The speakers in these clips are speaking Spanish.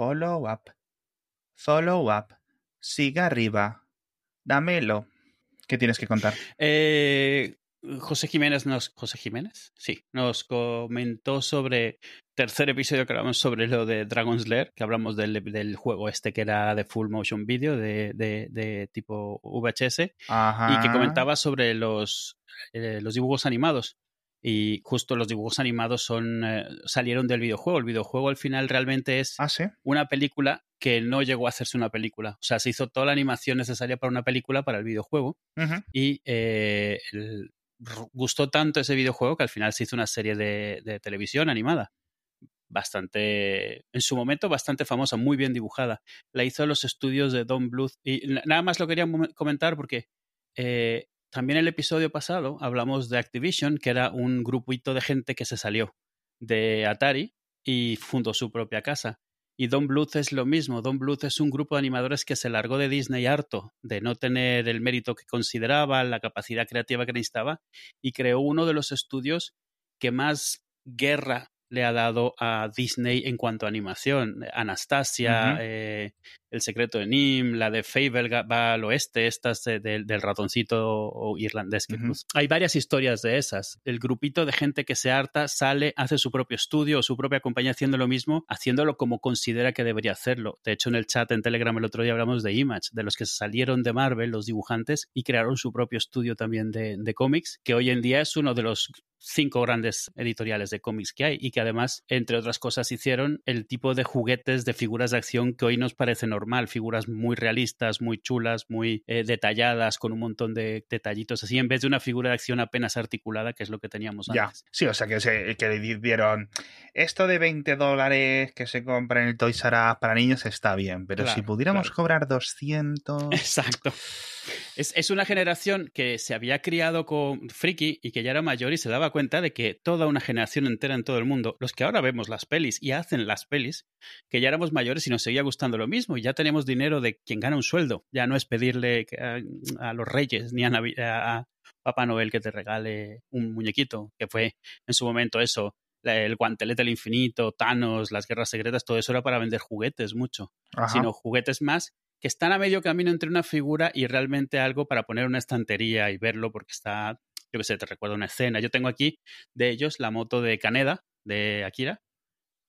Follow up. Follow up. Siga arriba. Dámelo. ¿Qué tienes que contar? Eh, José Jiménez nos. ¿José Jiménez? Sí. Nos comentó sobre. Tercer episodio que hablamos sobre lo de Dragon's Lair, que hablamos del, del juego este que era de full motion video, de, de, de tipo VHS, Ajá. y que comentaba sobre los, eh, los dibujos animados. Y justo los dibujos animados son eh, salieron del videojuego. El videojuego al final realmente es Ah, sí. una película que no llegó a hacerse una película. O sea, se hizo toda la animación necesaria para una película para el videojuego y eh, el- gustó tanto ese videojuego que al final se hizo una serie de, de televisión animada. Bastante, en su momento, bastante famosa, muy bien dibujada. La hizo los estudios de Don Bluth. Y na- nada más lo quería comentar porque eh, también el episodio pasado hablamos de Activision, que era un grupito de gente que se salió de Atari y fundó su propia casa. Y Don Bluth es lo mismo. Don Bluth es un grupo de animadores que se largó de Disney harto de no tener el mérito que consideraba, la capacidad creativa que necesitaba, y creó uno de los estudios que más guerra le ha dado a Disney en cuanto a animación. Anastasia, eh, El secreto de Nim, la de Fable va al oeste, estas de- del- del ratoncito irlandés. que pues, Hay varias historias de esas. El grupito de gente que se harta sale, hace su propio estudio o su propia compañía haciendo lo mismo, haciéndolo como considera que debería hacerlo. De hecho, en el chat en Telegram el otro día hablamos de Image, de los que salieron de Marvel, los dibujantes, y crearon su propio estudio también de, de cómics, que hoy en día es uno de los cinco grandes editoriales de cómics que hay y que además, entre otras cosas, hicieron el tipo de juguetes de figuras de acción que hoy nos parece normal, figuras muy realistas, muy chulas, muy eh, detalladas, con un montón de detallitos así, en vez de una figura de acción apenas articulada, que es lo que teníamos Ya, antes. sí, o sea que, se, que le dieron esto de 20 dólares que se compra en el Toys R Us para niños está bien, pero Claro, si pudiéramos claro. cobrar 200... Exacto. Es, es una generación que se había criado con Friki y que ya era mayor y se daba cuenta de que toda una generación entera en todo el mundo, los que ahora vemos las pelis y hacen las pelis, que ya éramos mayores y nos seguía gustando lo mismo y ya tenemos dinero de quien gana un sueldo. Ya no es pedirle que a, a los reyes ni a, Navi- a- a Papá Noel que te regale un muñequito, que fue en su momento eso. El guantelete del infinito, Thanos, las guerras secretas, todo eso era para vender juguetes mucho Ajá. sino juguetes más que están a medio camino entre una figura y realmente algo para poner una estantería y verlo porque está, yo qué sé, te recuerdo una escena. Yo tengo aquí de ellos la moto de Kaneda, de Akira.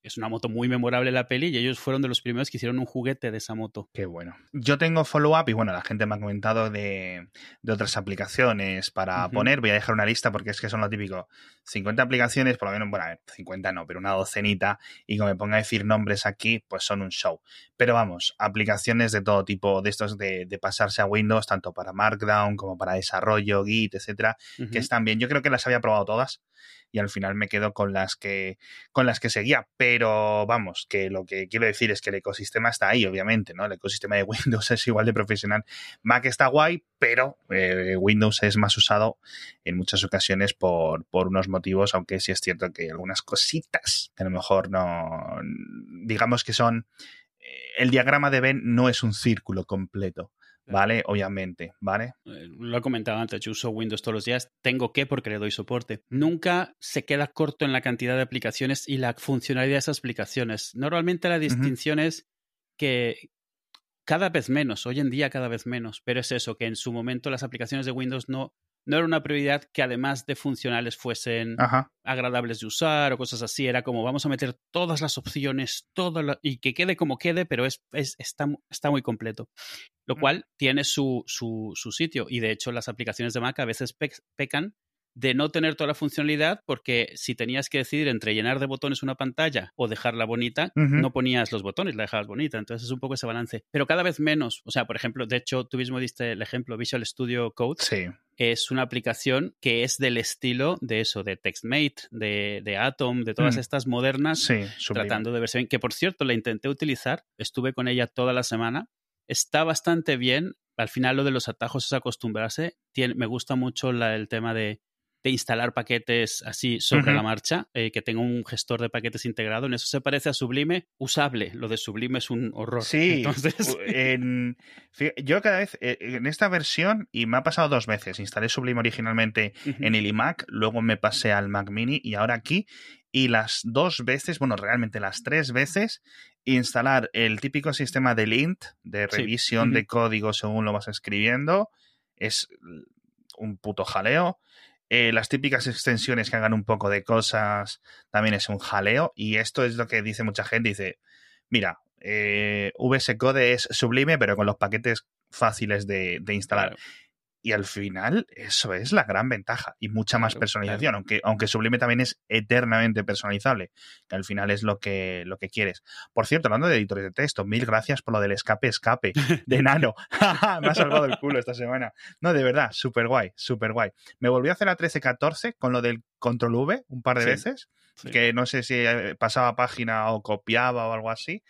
Es una moto muy memorable en la peli y ellos fueron de los primeros que hicieron un juguete de esa moto. Qué bueno. Yo tengo follow-up y bueno, la gente me ha comentado de, de otras aplicaciones para poner. Voy a dejar una lista porque es que son lo típico. 50 aplicaciones, por lo menos, bueno, a ver, 50 no, pero una docenita. Y como me ponga a decir nombres aquí, pues son un show. Pero vamos, aplicaciones de todo tipo, de estos de, de pasarse a Windows, tanto para Markdown como para desarrollo, Git, etcétera, que están bien. Yo creo que las había probado todas y al final me quedo con las que con las que seguía, pero vamos, que lo que quiero decir es que el ecosistema está ahí, obviamente, ¿no? El ecosistema de Windows es igual de profesional. Mac está guay, pero eh, Windows es más usado en muchas ocasiones por, por unos motivos, aunque sí es cierto que algunas cositas que a lo mejor no, digamos que son, eh, el diagrama de Venn no es un círculo completo. ¿Vale? Obviamente, ¿vale? Eh, Lo he comentado antes, yo uso Windows todos los días, tengo que porque le doy soporte. Nunca se queda corto en la cantidad de aplicaciones y la funcionalidad de esas aplicaciones. Normalmente la distinción es que cada vez menos, hoy en día cada vez menos, pero es eso, que en su momento las aplicaciones de Windows no, no era una prioridad que además de funcionales fuesen Ajá. agradables de usar o cosas así, era como vamos a meter todas las opciones, todo la- y que quede como quede, pero es, es- está, está muy completo. Lo cual tiene su, su, su sitio y de hecho las aplicaciones de Mac a veces pe- pecan de no tener toda la funcionalidad porque si tenías que decidir entre llenar de botones una pantalla o dejarla bonita, no ponías los botones, la dejabas bonita. Entonces es un poco ese balance. Pero cada vez menos. O sea, por ejemplo, de hecho, tú mismo diste el ejemplo Visual Studio Code Sí. Es una aplicación que es del estilo de eso, de TextMate, de, de Atom, de todas Mm. estas modernas, Sí, tratando de verse bien. Que por cierto, la intenté utilizar, estuve con ella toda la semana, está bastante bien. Al final, lo de los atajos es acostumbrarse. Me gusta mucho la- el tema de, de instalar paquetes así sobre la marcha, eh, que tenga un gestor de paquetes integrado. En eso se parece a Sublime, usable. Lo de Sublime es un horror. Sí, Entonces, en, yo cada vez, eh, en esta versión, y me ha pasado dos veces, instalé Sublime originalmente en el iMac, luego me pasé al Mac Mini y ahora aquí, y las dos veces, bueno, realmente las tres veces, instalar el típico sistema de lint, de revisión de código según lo vas escribiendo, es un puto jaleo. Eh, las típicas extensiones que hagan un poco de cosas también es un jaleo. Y esto es lo que dice mucha gente. Dice, mira, eh, VS Code es sublime, pero con los paquetes fáciles de, instalar. Y al final, eso es la gran ventaja. Y mucha más Claro, personalización, aunque, aunque Sublime también es eternamente personalizable, que al final es lo que, lo que quieres. Por cierto, hablando de editores de texto, mil gracias por lo del escape, escape de Nano. Me ha salvado el culo esta semana. No, de verdad, súper guay, súper guay. Me volví a hacer la 1314 con lo del control V un par de Sí, veces, Sí. que no sé si eh, pasaba página o copiaba o algo así,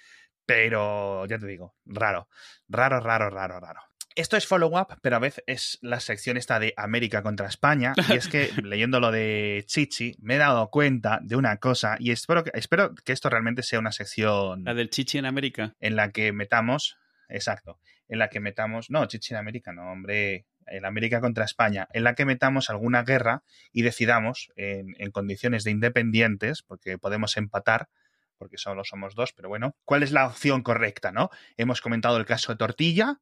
pero ya te digo, raro, raro, raro, raro, raro. Esto es follow-up, pero a veces es la sección esta de América contra España. Y es que leyendo lo de Chichi, me he dado cuenta de una cosa y espero que, espero que esto realmente sea una sección La del Chichi en América. en la que metamos, exacto, en la que metamos, no, Chichi en América, no, hombre, en América contra España, en la que metamos alguna guerra y decidamos en, en condiciones de independientes, porque podemos empatar, porque solo somos dos, pero bueno, ¿cuál es la opción correcta, no? Hemos comentado el caso de Tortilla.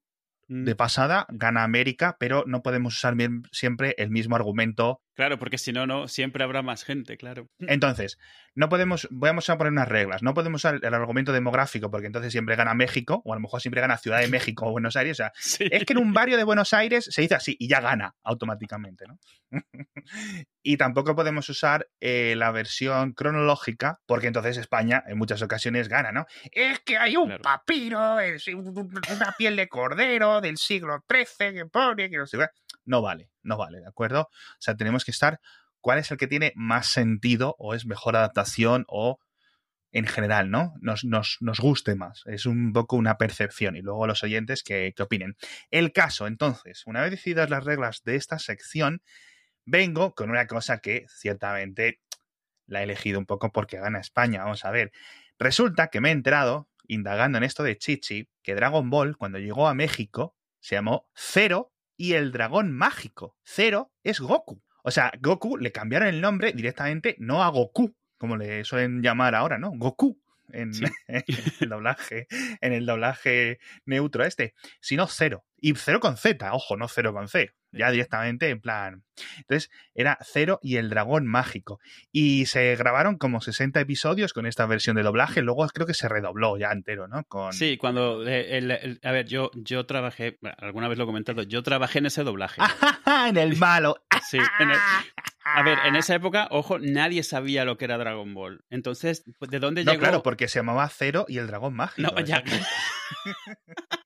De pasada, gana América, pero no podemos usar bien- siempre el mismo argumento Claro, porque si no, no, siempre habrá más gente, claro. Entonces, no podemos, vamos a poner unas reglas, no podemos usar el argumento demográfico porque entonces siempre gana México, o a lo mejor siempre gana Ciudad de México o Buenos Aires, o sea, Sí. es que en un barrio de Buenos Aires se dice así y ya gana automáticamente, ¿no? y tampoco podemos usar eh, la versión cronológica porque entonces España en muchas ocasiones gana, ¿no? Es que hay un Claro. papiro, es un- una piel de cordero del siglo XIII que pone que no sé. No vale, no vale, ¿de acuerdo? O sea, tenemos que estar cuál es el que tiene más sentido o es mejor adaptación o en general, ¿no? Nos, nos, nos guste más. Es un poco una percepción y luego los oyentes que, que opinen. El caso, entonces, una vez decididas las reglas de esta sección, vengo con una cosa que ciertamente la he elegido un poco porque gana España. Vamos a ver. Resulta que me he enterado, indagando en esto de Chichi, que Dragon Ball, cuando llegó a México, se llamó Cero y el dragón mágico. Cero es Goku. O sea, Goku le cambiaron el nombre directamente no a Goku, como le suelen llamar ahora, ¿no? Goku. En, Sí. en el doblaje, en el doblaje neutro este, sino cero. Y cero con Z, ojo, no cero con C. Ya directamente en plan. Entonces, era Cero y el dragón mágico. Y se grabaron como 60 episodios con esta versión de doblaje. Luego creo que se redobló ya entero, ¿no? Con... Sí, cuando. eh, el- el- a ver, yo, yo trabajé. alguna vez lo he comentado. Yo trabajé en ese doblaje. en el malo. Sí, en el- a ver, en esa época, ojo, nadie sabía lo que era Dragon Ball. Entonces, ¿de dónde No, llegó? claro, porque se llamaba Cero y el dragón mágico. No, ya.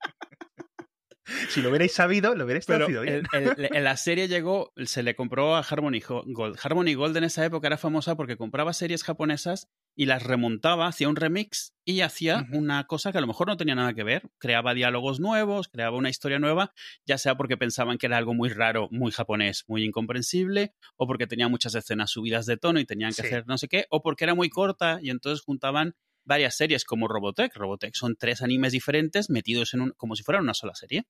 Si lo hubierais sabido, lo hubierais traducido bien. el- el- en la serie llegó, se le compró a Harmony Gold. Harmony Gold en esa época era famosa porque compraba series japonesas y las remontaba, hacía un remix y hacía una cosa que a lo mejor no tenía nada que ver. Creaba diálogos nuevos, creaba una historia nueva, ya sea porque pensaban que era algo muy raro, muy japonés, muy incomprensible, o porque tenía muchas escenas subidas de tono y tenían que Sí. hacer no sé qué, o porque era muy corta y entonces juntaban varias series como Robotech. Robotech son tres animes diferentes metidos en un, como si fueran una sola serie.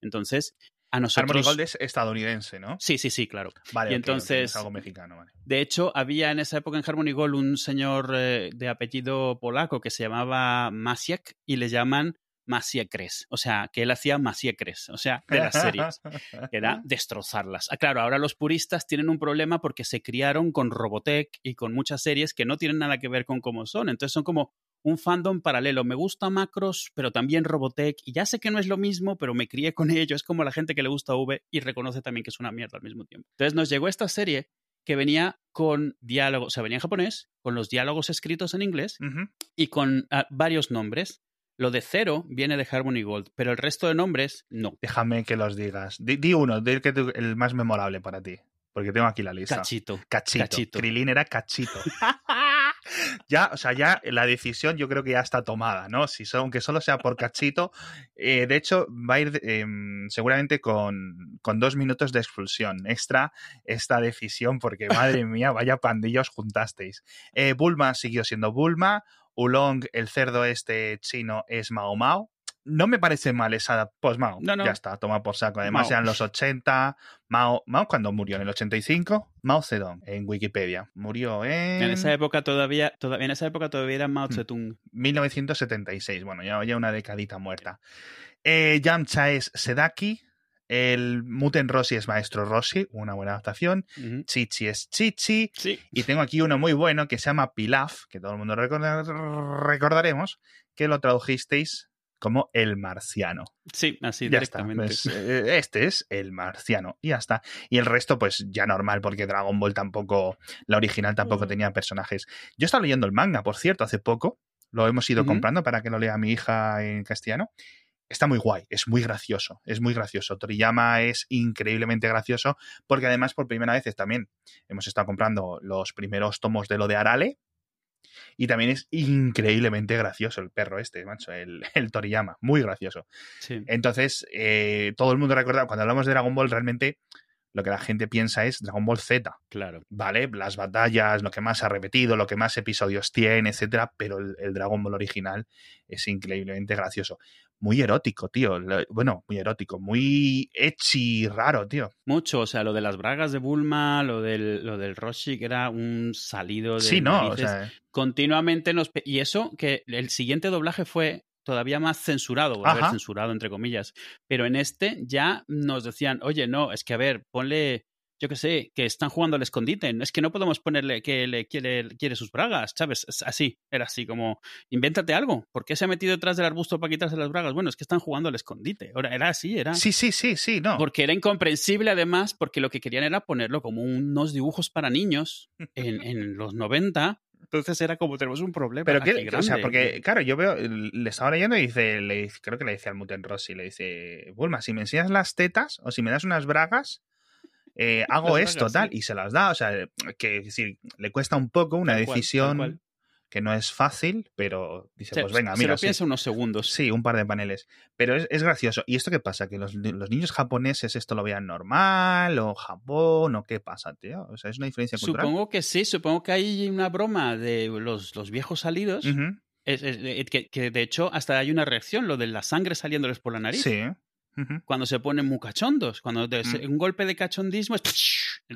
Entonces, a nosotros... Harmony Gold es estadounidense, ¿no? Sí, sí, sí, claro. Vale, Y entonces- es algo mexicano, vale. De hecho, había en esa época en Harmony Gold un señor eh, de apellido polaco que se llamaba Masiek y le llaman Masiekres. O sea, que él hacía Masiekres, o sea, de las series. era destrozarlas. Ah, claro, ahora los puristas tienen un problema porque se criaron con Robotech y con muchas series que no tienen nada que ver con cómo son. Entonces son como un fandom paralelo. Me gusta Macros, pero también Robotech. Y ya sé que no es lo mismo, pero me crié con ello. Es como la gente que le gusta V y reconoce también que es una mierda al mismo tiempo. Entonces nos llegó esta serie que venía con diálogos, o sea, venía en japonés, con los diálogos escritos en inglés Ujú. y con ah, varios nombres. Lo de cero viene de Harmony Gold, pero el resto de nombres no. Déjame que los digas. Di, di uno, di el, que el más memorable para ti. Porque tengo aquí la lista. Cachito. Cachito. Cachito. Krilin era cachito. ya, o sea, ya la decisión yo creo que ya está tomada, ¿no? Si son, aunque solo sea por cachito. eh, de hecho, va a ir eh, seguramente con, con dos minutos de expulsión extra esta decisión, porque madre mía, vaya pandillos juntasteis. Eh, Bulma siguió siendo Bulma. Ulong, el cerdo este chino, es Mao Mao. No me parece mal esa pues Mao. No, no. Ya está, toma por saco. Además eran los 80. Mao, Mao cuando murió en el 85, Mao Zedong en Wikipedia. Murió en, En esa época todavía, todavía, en esa época todavía era Hmm. Mao Zedong. 1976. Bueno, ya, ya una decadita muerta. Eh, Yamcha es Sedaki. El Muten Rossi es Maestro Rossi, una buena adaptación. Chichi es Chichi. Sí. Y tengo aquí uno muy bueno que se llama Pilaf, que todo el mundo recorda- recordaremos, que lo tradujisteis como el marciano. Sí, así ya está. directamente. pues, eh, este es el marciano. Y ya está. Y el resto, pues ya normal, porque Dragon Ball tampoco, la original tampoco Mm. tenía personajes. Yo estaba leyendo el manga, por cierto, hace poco. Lo hemos ido comprando para que lo lea mi hija en castellano. Está muy guay, es muy gracioso, es muy gracioso. Toriyama es increíblemente gracioso porque además por primera vez también hemos estado comprando los primeros tomos de lo de Arale y también es increíblemente gracioso el perro este, macho, el, el Toriyama, muy gracioso. Sí. Entonces, eh, todo el mundo recuerda, cuando hablamos de Dragon Ball, realmente lo que la gente piensa es Dragon Ball Z, Claro. ¿vale? Las batallas, lo que más ha repetido, lo que más episodios tiene, etcétera, pero el, el Dragon Ball original es increíblemente gracioso. Muy erótico, tío. Lo- Bueno, muy erótico, muy ecchi raro, tío. Mucho, o sea, lo de las bragas de Bulma, lo del, lo del Roshi, que era un salido de Sí, no, o sea, continuamente nos... Y eso, que el siguiente doblaje fue todavía más censurado, a ver, censurado entre comillas, pero en este ya nos decían, oye, no, es que a ver, ponle, yo qué sé, que están jugando al escondite, es que no podemos ponerle que le quiere, quiere sus bragas, ¿sabes? Es así, era así como, invéntate algo, ¿por qué se ha metido detrás del arbusto para quitarse las bragas? Bueno, es que están jugando al escondite, Ahora, era así, era... sí, sí, sí, sí, no. Porque era incomprensible además, porque lo que querían era ponerlo como unos dibujos para niños en, en los 90. Entonces era como tenemos un problema. Pero aquí que, o sea, grande. porque, claro, yo veo, le estaba leyendo y dice, le, dice- creo que le decía al Muten Rossi, le dice, Bulma, si me enseñas las tetas o si me das unas bragas, eh, hago Las esto, bragas, tal, sí. y se las da, o sea, que es decir, le cuesta un poco una tal decisión cual. Que no es fácil, pero dice, Se, pues venga, se mira, lo sí, piensa unos segundos. sí, un par de paneles. Pero es, es gracioso. ¿Y esto qué pasa? ¿Que los, los niños japoneses esto lo vean normal o Japón o qué pasa, tío? O sea, es una diferencia cultural. Supongo que sí, supongo que hay una broma de los, los viejos salidos. Ujú, es- es- eh, que, que de hecho hasta hay una reacción, lo de la sangre saliéndoles por la nariz. Sí. Cuando se ponen muy cachondos, cuando Mm. un golpe de cachondismo es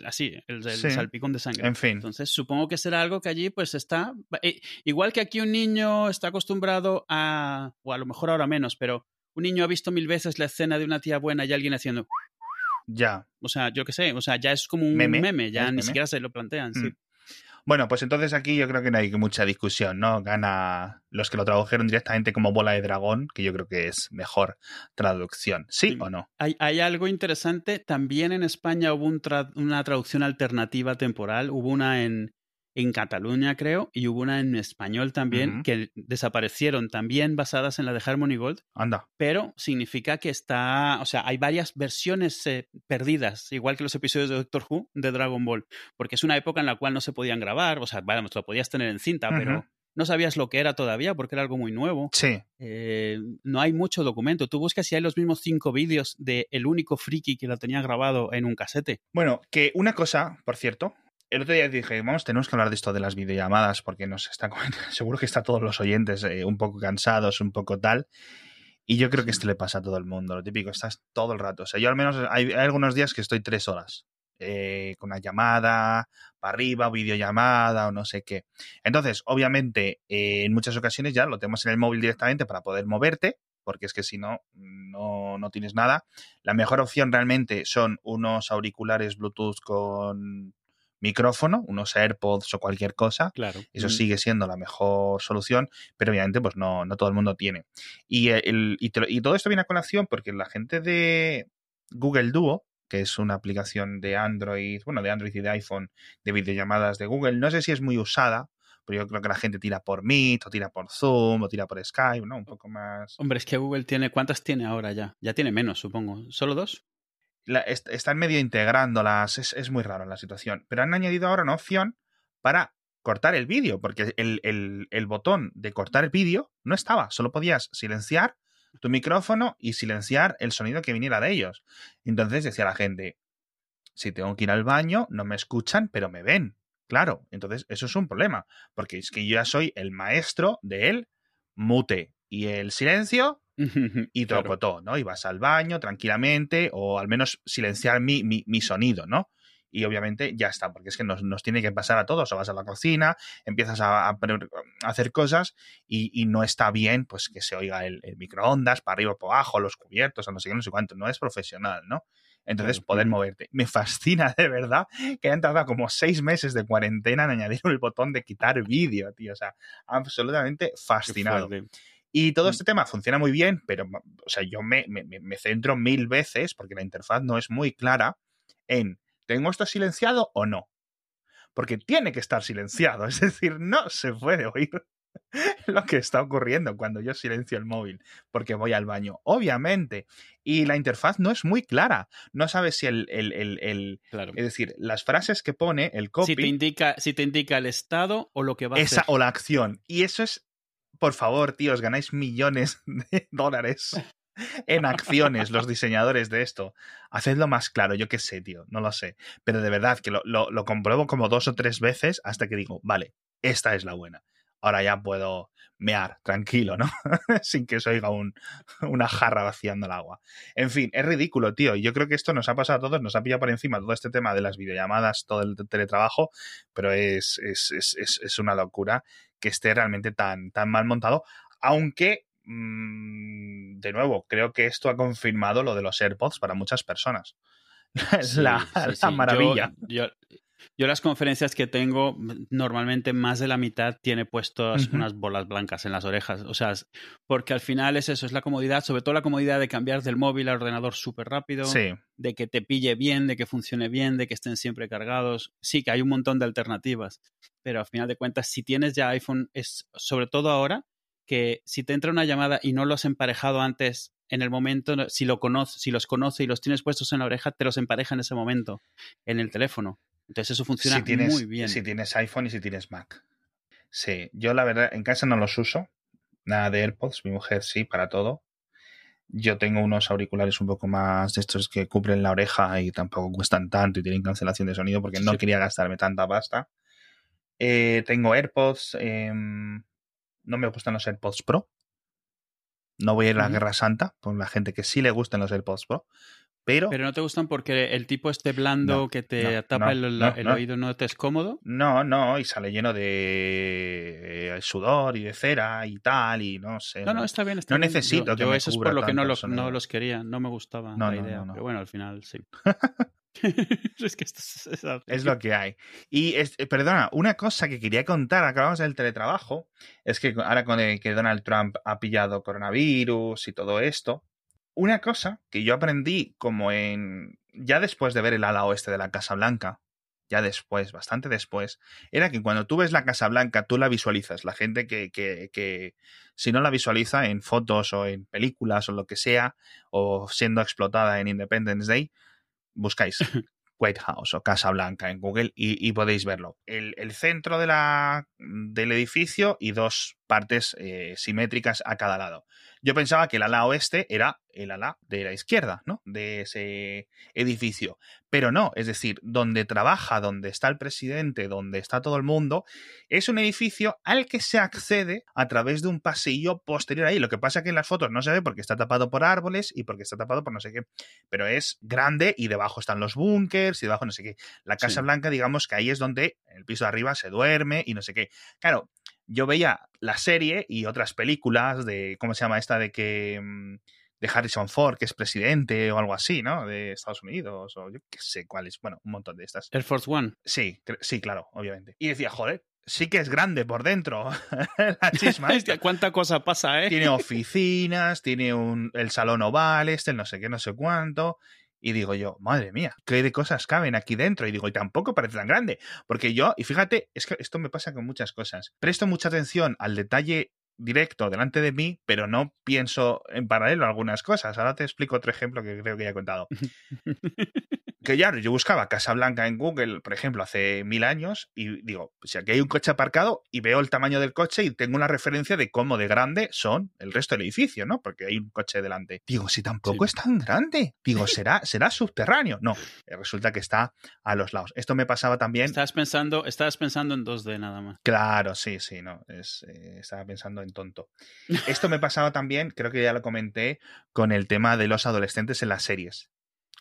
así, el, el Sí. salpicón de sangre. En fin. Entonces, supongo que será algo que allí, pues está. eh, igual que aquí un niño está acostumbrado a. O a lo mejor ahora menos, pero un niño ha visto mil veces la escena de una tía buena y alguien haciendo. Ya. O sea, yo qué sé, o sea, ya es como un Meme, meme, ya ni meme. siquiera se lo plantean. sí. Bueno, pues entonces aquí yo creo que no hay mucha discusión, ¿no? Gana los que lo tradujeron directamente como bola de dragón, que yo creo que es mejor traducción. ¿Sí Sí. o no? Hay, hay algo interesante. También en España hubo un tra- una traducción alternativa temporal. Hubo una en, en Cataluña, creo, y hubo una en español también, que desaparecieron, también basadas en la de Harmony Gold. Anda. pero significa que está, o sea, hay varias versiones eh, perdidas, igual que los episodios de Doctor Who de Dragon Ball, porque es una época en la cual no se podían grabar, o sea, vamos, lo podías tener en cinta, pero no sabías lo que era todavía porque era algo muy nuevo. Sí. Eh, no hay mucho documento. Tú buscas si hay los mismos cinco vídeos de el único friki que lo tenía grabado en un casete. Bueno, que una cosa, por cierto, el otro día dije, vamos, tenemos que hablar de esto de las videollamadas, porque nos está seguro que está todos los oyentes eh, un poco cansados, un poco tal. Y yo creo que esto le pasa a todo el mundo, lo típico, estás todo el rato. O sea, yo al menos hay, hay algunos días que estoy tres horas eh, con una llamada para arriba, o videollamada o no sé qué. Entonces, obviamente, eh, en muchas ocasiones ya lo tenemos en el móvil directamente para poder moverte, porque es que si no, no, no tienes nada. La mejor opción realmente son unos auriculares Bluetooth con micrófono, unos AirPods o cualquier cosa. Claro. Eso Mm. sigue siendo la mejor solución, pero obviamente pues no, no todo el mundo tiene. Y, el, y, te lo- y todo esto viene a colación porque la gente de Google Duo, que es una aplicación de Android, bueno, de Android y de iPhone, de videollamadas de Google, no sé si es muy usada, pero yo creo que la gente tira por Meet, o tira por Zoom, o tira por Skype, ¿no? Un poco más... Hombre, es que Google tiene, ¿cuántas tiene ahora ya? Ya tiene menos, supongo. ¿Solo dos? Están medio integrándolas, es, es muy raro la situación, pero han añadido ahora una opción para cortar el vídeo, porque el, el- el botón de cortar el vídeo no estaba, solo podías silenciar tu micrófono y silenciar el sonido que viniera de ellos. Entonces decía la gente, si tengo que ir al baño, no me escuchan, pero me ven. Claro, entonces eso es un problema, porque es que yo ya soy el maestro de el mute y el silencio y te lo cotó, ¿no? Y vas al baño tranquilamente o al menos silenciar mi, mi, mi sonido, ¿no? y obviamente ya está, porque es que nos, nos, tiene que pasar a todos, o vas a la cocina, empiezas a, a, hacer cosas y, y, no está bien pues que se oiga el, el, microondas para arriba, para abajo, los cubiertos, o no sé qué, no sé cuánto, no es profesional, ¿no? Entonces, poder moverte. Me fascina de verdad que hayan tardado como seis meses de cuarentena en añadir el botón de quitar vídeo, tío. O sea, absolutamente fascinado. Y todo este tema funciona muy bien, pero, o sea, yo me, me, me centro mil veces, porque la interfaz no es muy clara, en ¿tengo esto silenciado o no? Porque tiene que estar silenciado, es decir, no se puede oír lo que está ocurriendo cuando yo silencio el móvil porque voy al baño, obviamente. Y la interfaz no es muy clara. No sabes si el... el, el, el claro. Es decir, las frases que pone, el copy... Si te indica, si te indica el estado o lo que va a esa, hacer. O la acción. Y eso es... Por favor, tíos, ganáis millones de dólares en acciones los diseñadores de esto. Hacedlo más claro, yo qué sé, tío, no lo sé. Pero de verdad que lo, lo, lo, compruebo como dos o tres veces hasta que digo, vale, esta es la buena. Ahora ya puedo mear tranquilo, ¿no? Sin que se oiga un, una jarra vaciando el agua. En fin, es ridículo, tío. Yo creo que esto nos ha pasado a todos, nos ha pillado por encima todo este tema de las videollamadas, todo el teletrabajo, pero es, es, es, es una locura que esté realmente tan, tan mal montado, aunque de nuevo, creo que esto ha confirmado lo de los AirPods para muchas personas. Sí, la, sí, la sí. maravilla. Yo, yo, yo, las conferencias que tengo, normalmente más de la mitad tiene puestos uh -huh. unas bolas blancas en las orejas. O sea, porque al final es eso, es la comodidad, sobre todo la comodidad de cambiar del móvil al ordenador súper rápido, sí. de que te pille bien, de que funcione bien, de que estén siempre cargados. Sí, que hay un montón de alternativas, pero al final de cuentas, si tienes ya iPhone, es sobre todo ahora, que si te entra una llamada y no lo has emparejado antes en el momento, si, lo conoce, si los conoce y los tienes puestos en la oreja, te los empareja en ese momento en el teléfono. Entonces eso funciona si tienes, muy bien. Si tienes iPhone y si tienes Mac. Sí, yo la verdad en casa no los uso. Nada de AirPods, mi mujer sí, para todo. Yo tengo unos auriculares un poco más de estos que cubren la oreja y tampoco cuestan tanto y tienen cancelación de sonido porque no sí. quería gastarme tanta pasta. Eh, tengo AirPods. Eh, no me gustan los AirPods Pro. No voy a ir a la uh -huh. Guerra Santa con la gente que sí le gustan los AirPods Pro. Pero, pero no te gustan porque el tipo este blando no, que te no, tapa no, el, el oído no te es cómodo. No, no, y sale lleno de sudor y de cera y tal, y no sé. No, no, está bien. Está no bien. necesito yo, que yo me eso es por lo que no los, no los quería, no me gustaba la idea. Pero bueno, al final sí. es que esto es, es, es, lo que hay. Y es, eh, perdona, una cosa que quería contar, acabamos del teletrabajo, es que ahora con el, que Donald Trump ha pillado coronavirus y todo esto, una cosa que yo aprendí como en ya después de ver el ala oeste de la Casa Blanca, ya después, bastante después, era que cuando tú ves la Casa Blanca, tú la visualizas. La gente que, que, que si no la visualiza en fotos o en películas o lo que sea, o siendo explotada en Independence Day, buscáis White House o Casa Blanca en Google y, y podéis verlo. El, el, centro de la, del edificio y dos partes eh, simétricas a cada lado. Yo pensaba que el ala oeste era el ala de la izquierda, ¿no? De ese edificio. Pero no, es decir, donde trabaja, donde está el presidente, donde está todo el mundo, es un edificio al que se accede a través de un pasillo posterior ahí. Lo que pasa es que en las fotos no se ve porque está tapado por árboles y porque está tapado por no sé qué. Pero es grande y debajo están los búnkers y debajo no sé qué. La Casa sí. Blanca, digamos que ahí es donde en el piso de arriba se duerme y no sé qué. Claro, yo veía la serie y otras películas de, ¿cómo se llama esta? De que de Harrison Ford, que es presidente o algo así, ¿no? De Estados Unidos o yo qué sé cuál es. Bueno, un montón de estas. Air Force One. Sí, sí, claro, obviamente. Y decía, joder, sí que es grande por dentro la chisma. Esta. ¿Cuánta cosa pasa, eh? Tiene oficinas, tiene un, el salón oval, este, el no sé qué, no sé cuánto. Y digo yo, madre mía, ¿qué de cosas caben aquí dentro? Y digo, y tampoco parece tan grande. Porque yo, y fíjate, es que esto me pasa con muchas cosas. Presto mucha atención al detalle directo delante de mí, pero no pienso en paralelo algunas cosas. Ahora te explico otro ejemplo que creo que ya he contado. que ya yo buscaba Casa Blanca en Google, por ejemplo, hace mil años, y digo, si aquí hay un coche aparcado y veo el tamaño del coche y tengo una referencia de cómo de grande son el resto del edificio, ¿no? Porque hay un coche delante. Digo, si tampoco sí. es tan grande. Digo, ¿será, será subterráneo? No, resulta que está a los lados. Esto me pasaba también. Estabas pensando, estabas pensando en 2D nada más. Claro, sí, sí, no. Es, eh, estaba pensando en tonto. Esto me pasaba también, creo que ya lo comenté, con el tema de los adolescentes en las series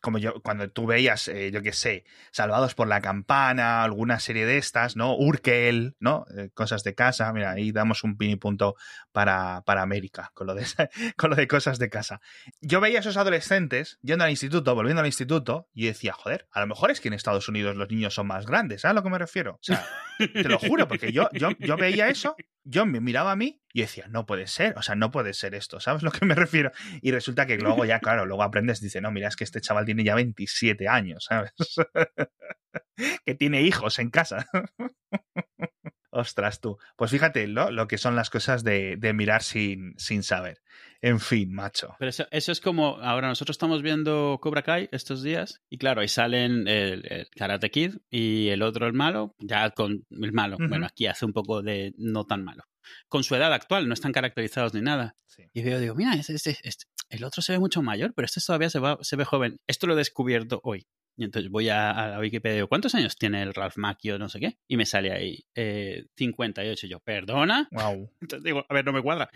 como yo, cuando tú veías, eh, yo qué sé, Salvados por la Campana, alguna serie de estas, ¿no? Urkel, ¿no? Eh, cosas de casa, mira, ahí damos un pin y punto para, para América, con lo, de, con lo de cosas de casa. Yo veía a esos adolescentes yendo al instituto, volviendo al instituto, y decía, joder, a lo mejor es que en Estados Unidos los niños son más grandes, ¿sabes a lo que me refiero? O sea, te lo juro, porque yo, yo, yo veía eso, yo me miraba a mí y decía, no puede ser, o sea, no puede ser esto, ¿sabes lo que me refiero? Y resulta que luego ya, claro, luego aprendes, dice, no, mira, es que este chaval tiene ya 27 años, ¿sabes? que tiene hijos en casa. Ostras, tú. Pues fíjate lo, lo que son las cosas de, de mirar sin, sin, saber. En fin, macho. Pero eso, eso, es como, ahora nosotros estamos viendo Cobra Kai estos días y claro, ahí salen el, el Karate Kid y el otro, el malo, ya con el malo. Uh -huh. Bueno, aquí hace un poco de no tan malo. Con su edad actual, no están caracterizados ni nada. Sí. Y veo, digo, mira, este, este, este, el otro se ve mucho mayor, pero este todavía se, va, se ve joven. Esto lo he descubierto hoy. Y entonces voy a, a la Wikipedia y digo, ¿cuántos años tiene el Ralph Macchio? No sé qué. Y me sale ahí eh, 58. Y yo, ¿perdona? Wow. Entonces digo, a ver, no me cuadra.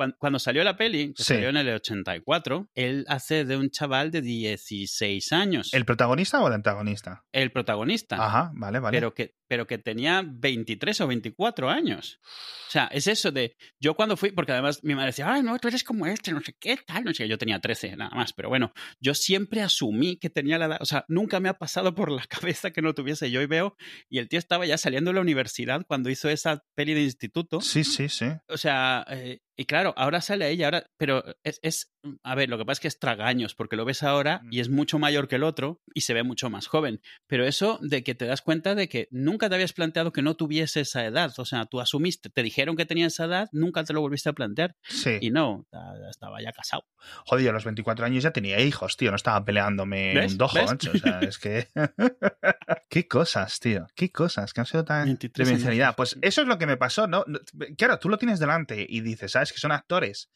Cuando, cuando salió la peli, que sí. salió en el 84, él hace de un chaval de 16 años. ¿El protagonista o el antagonista? El protagonista. Ajá, vale, vale. Pero que, pero que tenía 23 o 24 años. O sea, es eso de. Yo cuando fui, porque además mi madre decía, ay, no, tú eres como este, no sé qué tal, no sé qué. Yo tenía 13 nada más, pero bueno, yo siempre asumí que tenía la edad. O sea, nunca me ha pasado por la cabeza que no tuviese yo y veo. Y el tío estaba ya saliendo de la universidad cuando hizo esa peli de instituto. Sí, sí, sí. O sea, eh, y claro, ahora sale ella, ahora, pero es, es, a ver, lo que pasa es que es tragaños, porque lo ves ahora y es mucho mayor que el otro y se ve mucho más joven. Pero eso de que te das cuenta de que nunca te habías planteado que no tuviese esa edad, o sea, tú asumiste, te dijeron que tenía esa edad, nunca te lo volviste a plantear. Sí. Y no, estaba ya casado. Joder, yo a los 24 años ya tenía hijos, tío, no estaba peleándome ¿Ves? un dojo. O sea, es que. qué cosas, tío, qué cosas que han sido tan de mencionalidad. Pues eso es lo que me pasó, ¿no? Claro, tú lo tienes delante y dices, ¿sabes? Que son actores.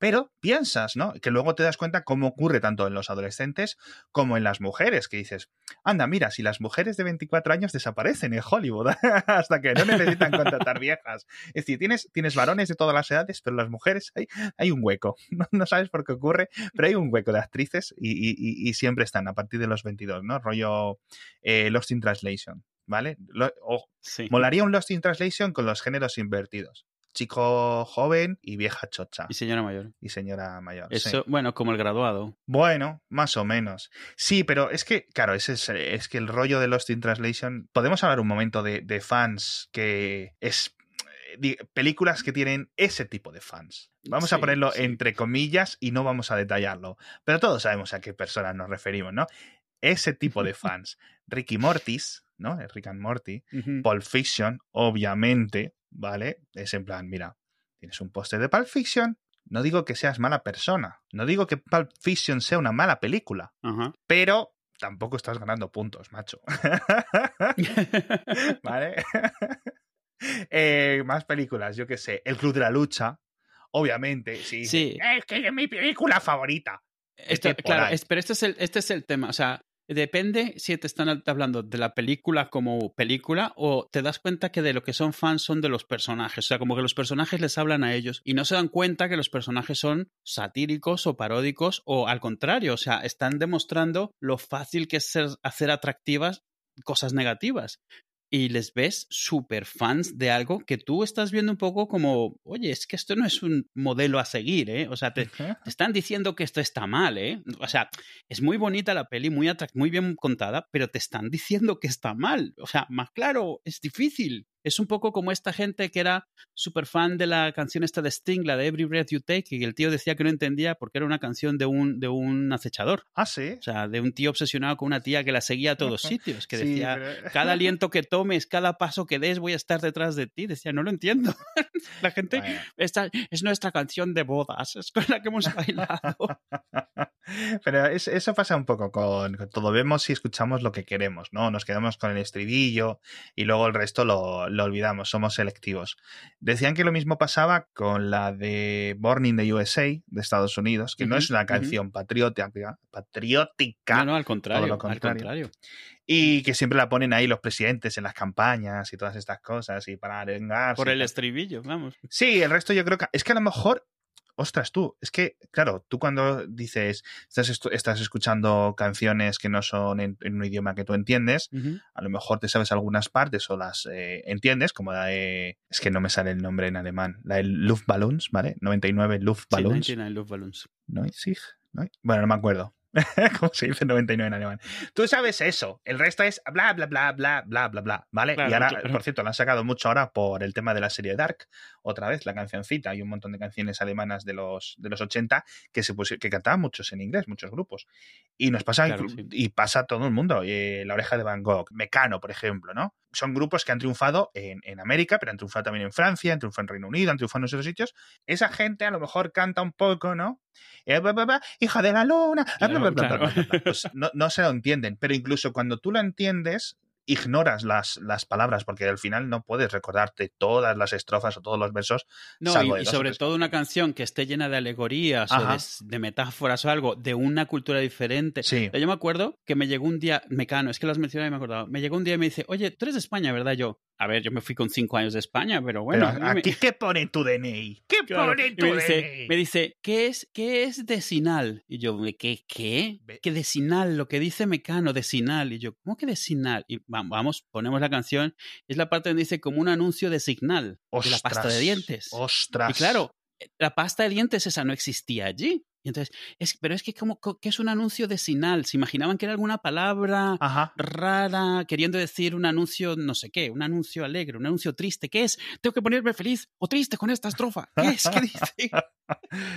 Pero piensas, ¿no? Que luego te das cuenta cómo ocurre tanto en los adolescentes como en las mujeres, que dices, anda, mira, si las mujeres de 24 años desaparecen en Hollywood hasta que no necesitan contratar viejas. Es decir, tienes, tienes varones de todas las edades, pero las mujeres hay, hay un hueco. No, no, sabes por qué ocurre, pero hay un hueco de actrices y, y, y siempre están a partir de los 22, ¿no? Rollo eh, Lost in Translation, ¿vale? Lo, oh, sí. Molaría un Lost in Translation con los géneros invertidos chico joven y vieja chocha. Y señora mayor. Y señora mayor. Eso, sí. bueno, como el graduado. Bueno, más o menos. Sí, pero es que, claro, ese es, es que el rollo de Lost in Translation. Podemos hablar un momento de, de fans que es películas que tienen ese tipo de fans. Vamos sí, a ponerlo sí. entre comillas y no vamos a detallarlo. Pero todos sabemos a qué personas nos referimos, ¿no? Ese tipo de fans. Ricky Mortis, ¿no? Rick and Morty. Uh -huh. Pulp Fiction, obviamente. ¿Vale? Es en plan, mira, tienes un póster de Pulp Fiction, no digo que seas mala persona, no digo que Pulp Fiction sea una mala película, uh -huh. pero tampoco estás ganando puntos, macho. ¿Vale? eh, más películas, yo qué sé, El Club de la Lucha, obviamente, sí. sí. Es que es mi película favorita. Esto, claro, es, pero este es, el, este es el tema, o sea, Depende si te están hablando de la película como película o te das cuenta que de lo que son fans son de los personajes. O sea, como que los personajes les hablan a ellos y no se dan cuenta que los personajes son satíricos o paródicos o al contrario. O sea, están demostrando lo fácil que es hacer atractivas cosas negativas y les ves súper fans de algo que tú estás viendo un poco como, oye, es que esto no es un modelo a seguir, ¿eh? O sea, te, te están diciendo que esto está mal, ¿eh? O sea, es muy bonita la peli, muy, muy bien contada, pero te están diciendo que está mal. O sea, más claro, es difícil. Es un poco como esta gente que era súper fan de la canción esta de Sting, la de Every Breath You Take, y el tío decía que no entendía porque era una canción de un, de un acechador. Ah, sí. O sea, de un tío obsesionado con una tía que la seguía a todos sitios, que decía, pero... cada aliento que tomes, cada paso que des, voy a estar detrás de ti. Decía, no lo entiendo. la gente, esta es nuestra canción de bodas, es con la que hemos bailado. pero es, eso pasa un poco con, con todo. Vemos y escuchamos lo que queremos, ¿no? Nos quedamos con el estribillo y luego el resto lo lo olvidamos, somos selectivos. Decían que lo mismo pasaba con la de Born in the USA de Estados Unidos, que uh -huh, no es una canción uh -huh. patriótica, patriótica. No, no, al contrario, al contrario. Y que siempre la ponen ahí los presidentes en las campañas y todas estas cosas y para arengar. Por el estribillo, vamos. Sí, el resto yo creo que es que a lo mejor ostras, tú, es que, claro, tú cuando dices, estás, estás escuchando canciones que no son en, un idioma que tú entiendes, a lo mejor te sabes algunas partes o las eh, entiendes, como la de, es que no me sale el nombre en alemán, la de Luftballons, ¿vale? 99 Luftballons. Sí, 99 Luftballons. ¿No? ¿Sí? ¿No? Bueno, no me acuerdo. como se dice 99 en alemán. Tú sabes eso. El resto es bla, bla, bla, bla, bla, bla, bla. ¿Vale? y ahora, por cierto, lo han sacado mucho ahora por el tema de la serie Dark. Otra vez, la cancioncita. Hay un montón de canciones alemanas de los, de los 80 que, se que cantaban muchos en inglés, muchos grupos. Y nos pasa, y pasa a todo el mundo. Eh, la oreja de Van Gogh, Mecano, por ejemplo, ¿no? Son grupos que han triunfado en, en, América, pero han triunfado también en Francia, han triunfado en Reino Unido, han triunfado en otros sitios. Esa gente a lo mejor canta un poco, ¿no? Eh, hija de la luna. Pues no, no se lo entienden, pero incluso cuando tú lo entiendes, ignoras las, las palabras porque al final no puedes recordarte todas las estrofas o todos los versos. No, y, sobre todo una canción que esté llena de alegorías o de, metáforas o algo de una cultura diferente. Sí. Yo me acuerdo que me llegó un día, Mecano, es que las mencioné y me he acordado, me llegó un día y me dice, oye, tú eres de España, ¿verdad? Yo, a ver, yo me fui con cinco años de España, pero bueno. aquí, ¿qué pone tu DNI? ¿Qué pone tu me dice, DNI? Me dice, ¿qué es, ¿qué es decinal? Y yo, ¿qué? ¿Qué? ¿Qué decinal? Lo que dice Mecano, decinal. Y yo, ¿cómo que decinal? Y vamos, ponemos la canción. Es la parte donde dice como un anuncio de signal de la pasta de dientes. ¡Ostras! Y claro, la pasta de dientes esa no existía allí. Y entonces, es, pero es que como que es un anuncio de sinal. Se imaginaban que era alguna palabra rara, queriendo decir un anuncio, no sé qué, un anuncio alegre, un anuncio triste. ¿Qué es? Tengo que ponerme feliz o triste con esta estrofa. ¿Qué es? ¿Qué dice?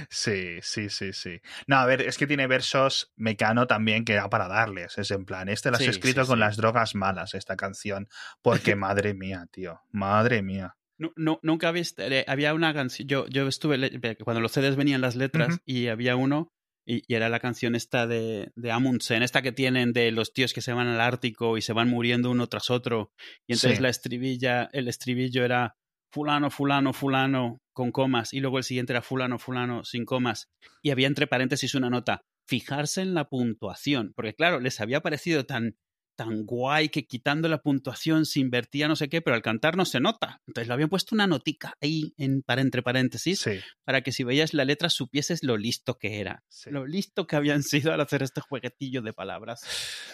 Sí, sí, sí, sí. No, a ver, es que tiene versos mecano también que da para darles. Es en plan, este lo has escrito con las drogas malas, esta canción. Porque madre mía, tío. Madre mía. No, nunca viste, eh, había una canción, yo, yo estuve, cuando los CDs venían las letras y había uno y, era la canción esta de, de, Amundsen, esta que tienen de los tíos que se van al Ártico y se van muriendo uno tras otro. Y entonces la estribilla, el estribillo era fulano, fulano, fulano con comas y luego el siguiente era fulano, fulano sin comas. Y había entre paréntesis una nota, fijarse en la puntuación, porque claro, les había parecido tan tan guay que quitando la puntuación se invertía no sé qué, pero al cantar no se nota. Entonces le habían puesto una notica ahí en, para entre paréntesis para que si veías la letra supieses lo listo que era. Lo listo que habían sido al hacer este jueguetillo de palabras.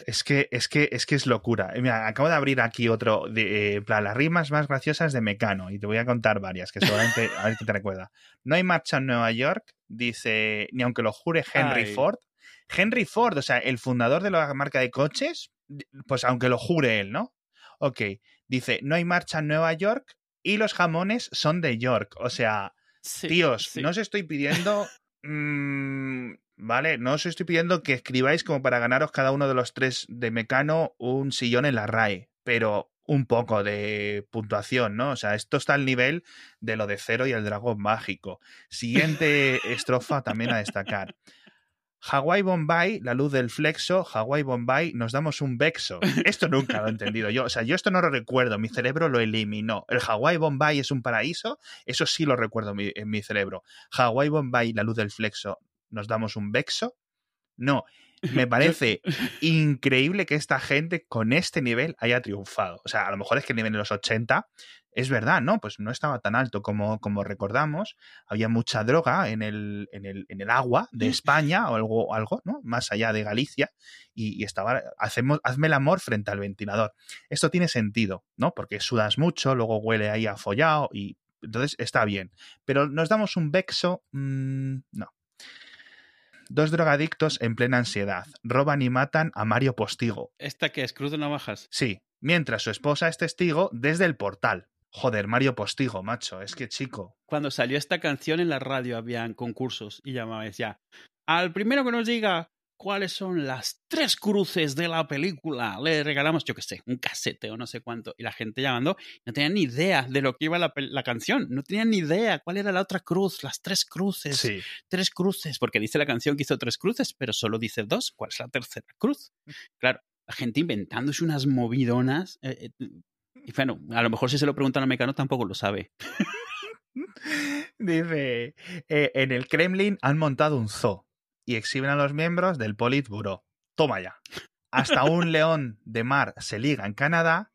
Es que es que es que es locura. Eh, mira, acabo de abrir aquí otro de eh, las rimas más graciosas de Mecano y te voy a contar varias que seguramente a ver si te recuerda. No hay marcha en Nueva York, dice, ni aunque lo jure Henry Ford. Henry Ford, o sea, el fundador de la marca de coches, pues aunque lo jure él, ¿no? Ok, dice, no hay marcha en Nueva York y los jamones son de York. O sea, tíos, no os estoy pidiendo... Mm, vale, no os estoy pidiendo que escribáis como para ganaros cada uno de los tres de Mecano un sillón en la RAE, pero un poco de puntuación, ¿no? O sea, esto está al nivel de lo de Cero y el dragón mágico. Siguiente estrofa también a destacar. Hawaii Bombay, la luz del flexo, Hawaii Bombay, nos damos un vexo. Esto nunca lo he entendido yo. O sea, yo esto no lo recuerdo, mi cerebro lo eliminó. El Hawaii Bombay es un paraíso, eso sí lo recuerdo en mi cerebro. Hawaii Bombay, la luz del flexo, nos damos un vexo. No, me parece increíble que esta gente con este nivel haya triunfado. O sea, a lo mejor es que el nivel de los 80 es verdad, ¿no? Pues no estaba tan alto como, como recordamos. Había mucha droga en el, en el, en el agua de España o algo, algo, ¿no? Más allá de Galicia. Y, estaba, hacemos, hazme el amor frente al ventilador. Esto tiene sentido, ¿no? Porque sudas mucho, luego huele ahí a follado y entonces está bien. Pero nos damos un vexo, mm, no. Dos drogadictos en plena ansiedad roban y matan a Mario Postigo. ¿Esta que es Cruz de Navajas? Sí, mientras su esposa es testigo desde el portal. Joder, Mario Postigo, macho, es que chico. Cuando salió esta canción en la radio habían concursos y llamabas ya. Al primero que nos diga cuáles son las tres cruces de la película, le regalamos, yo qué sé, un casete o no sé cuánto. Y la gente llamando no tenía ni idea de lo que iba la, la canción, no tenían ni idea cuál era la otra cruz, las tres cruces. Sí. Tres cruces, porque dice la canción que hizo tres cruces, pero solo dice dos. ¿Cuál es la tercera cruz? Mm. Claro, la gente inventándose unas movidonas. Eh, eh, y bueno, a lo mejor si se lo preguntan a Mecano tampoco lo sabe. Dice, eh, en el Kremlin han montado un zoo y exhiben a los miembros del Politburo. Toma ya. hasta un león de mar se liga en Canadá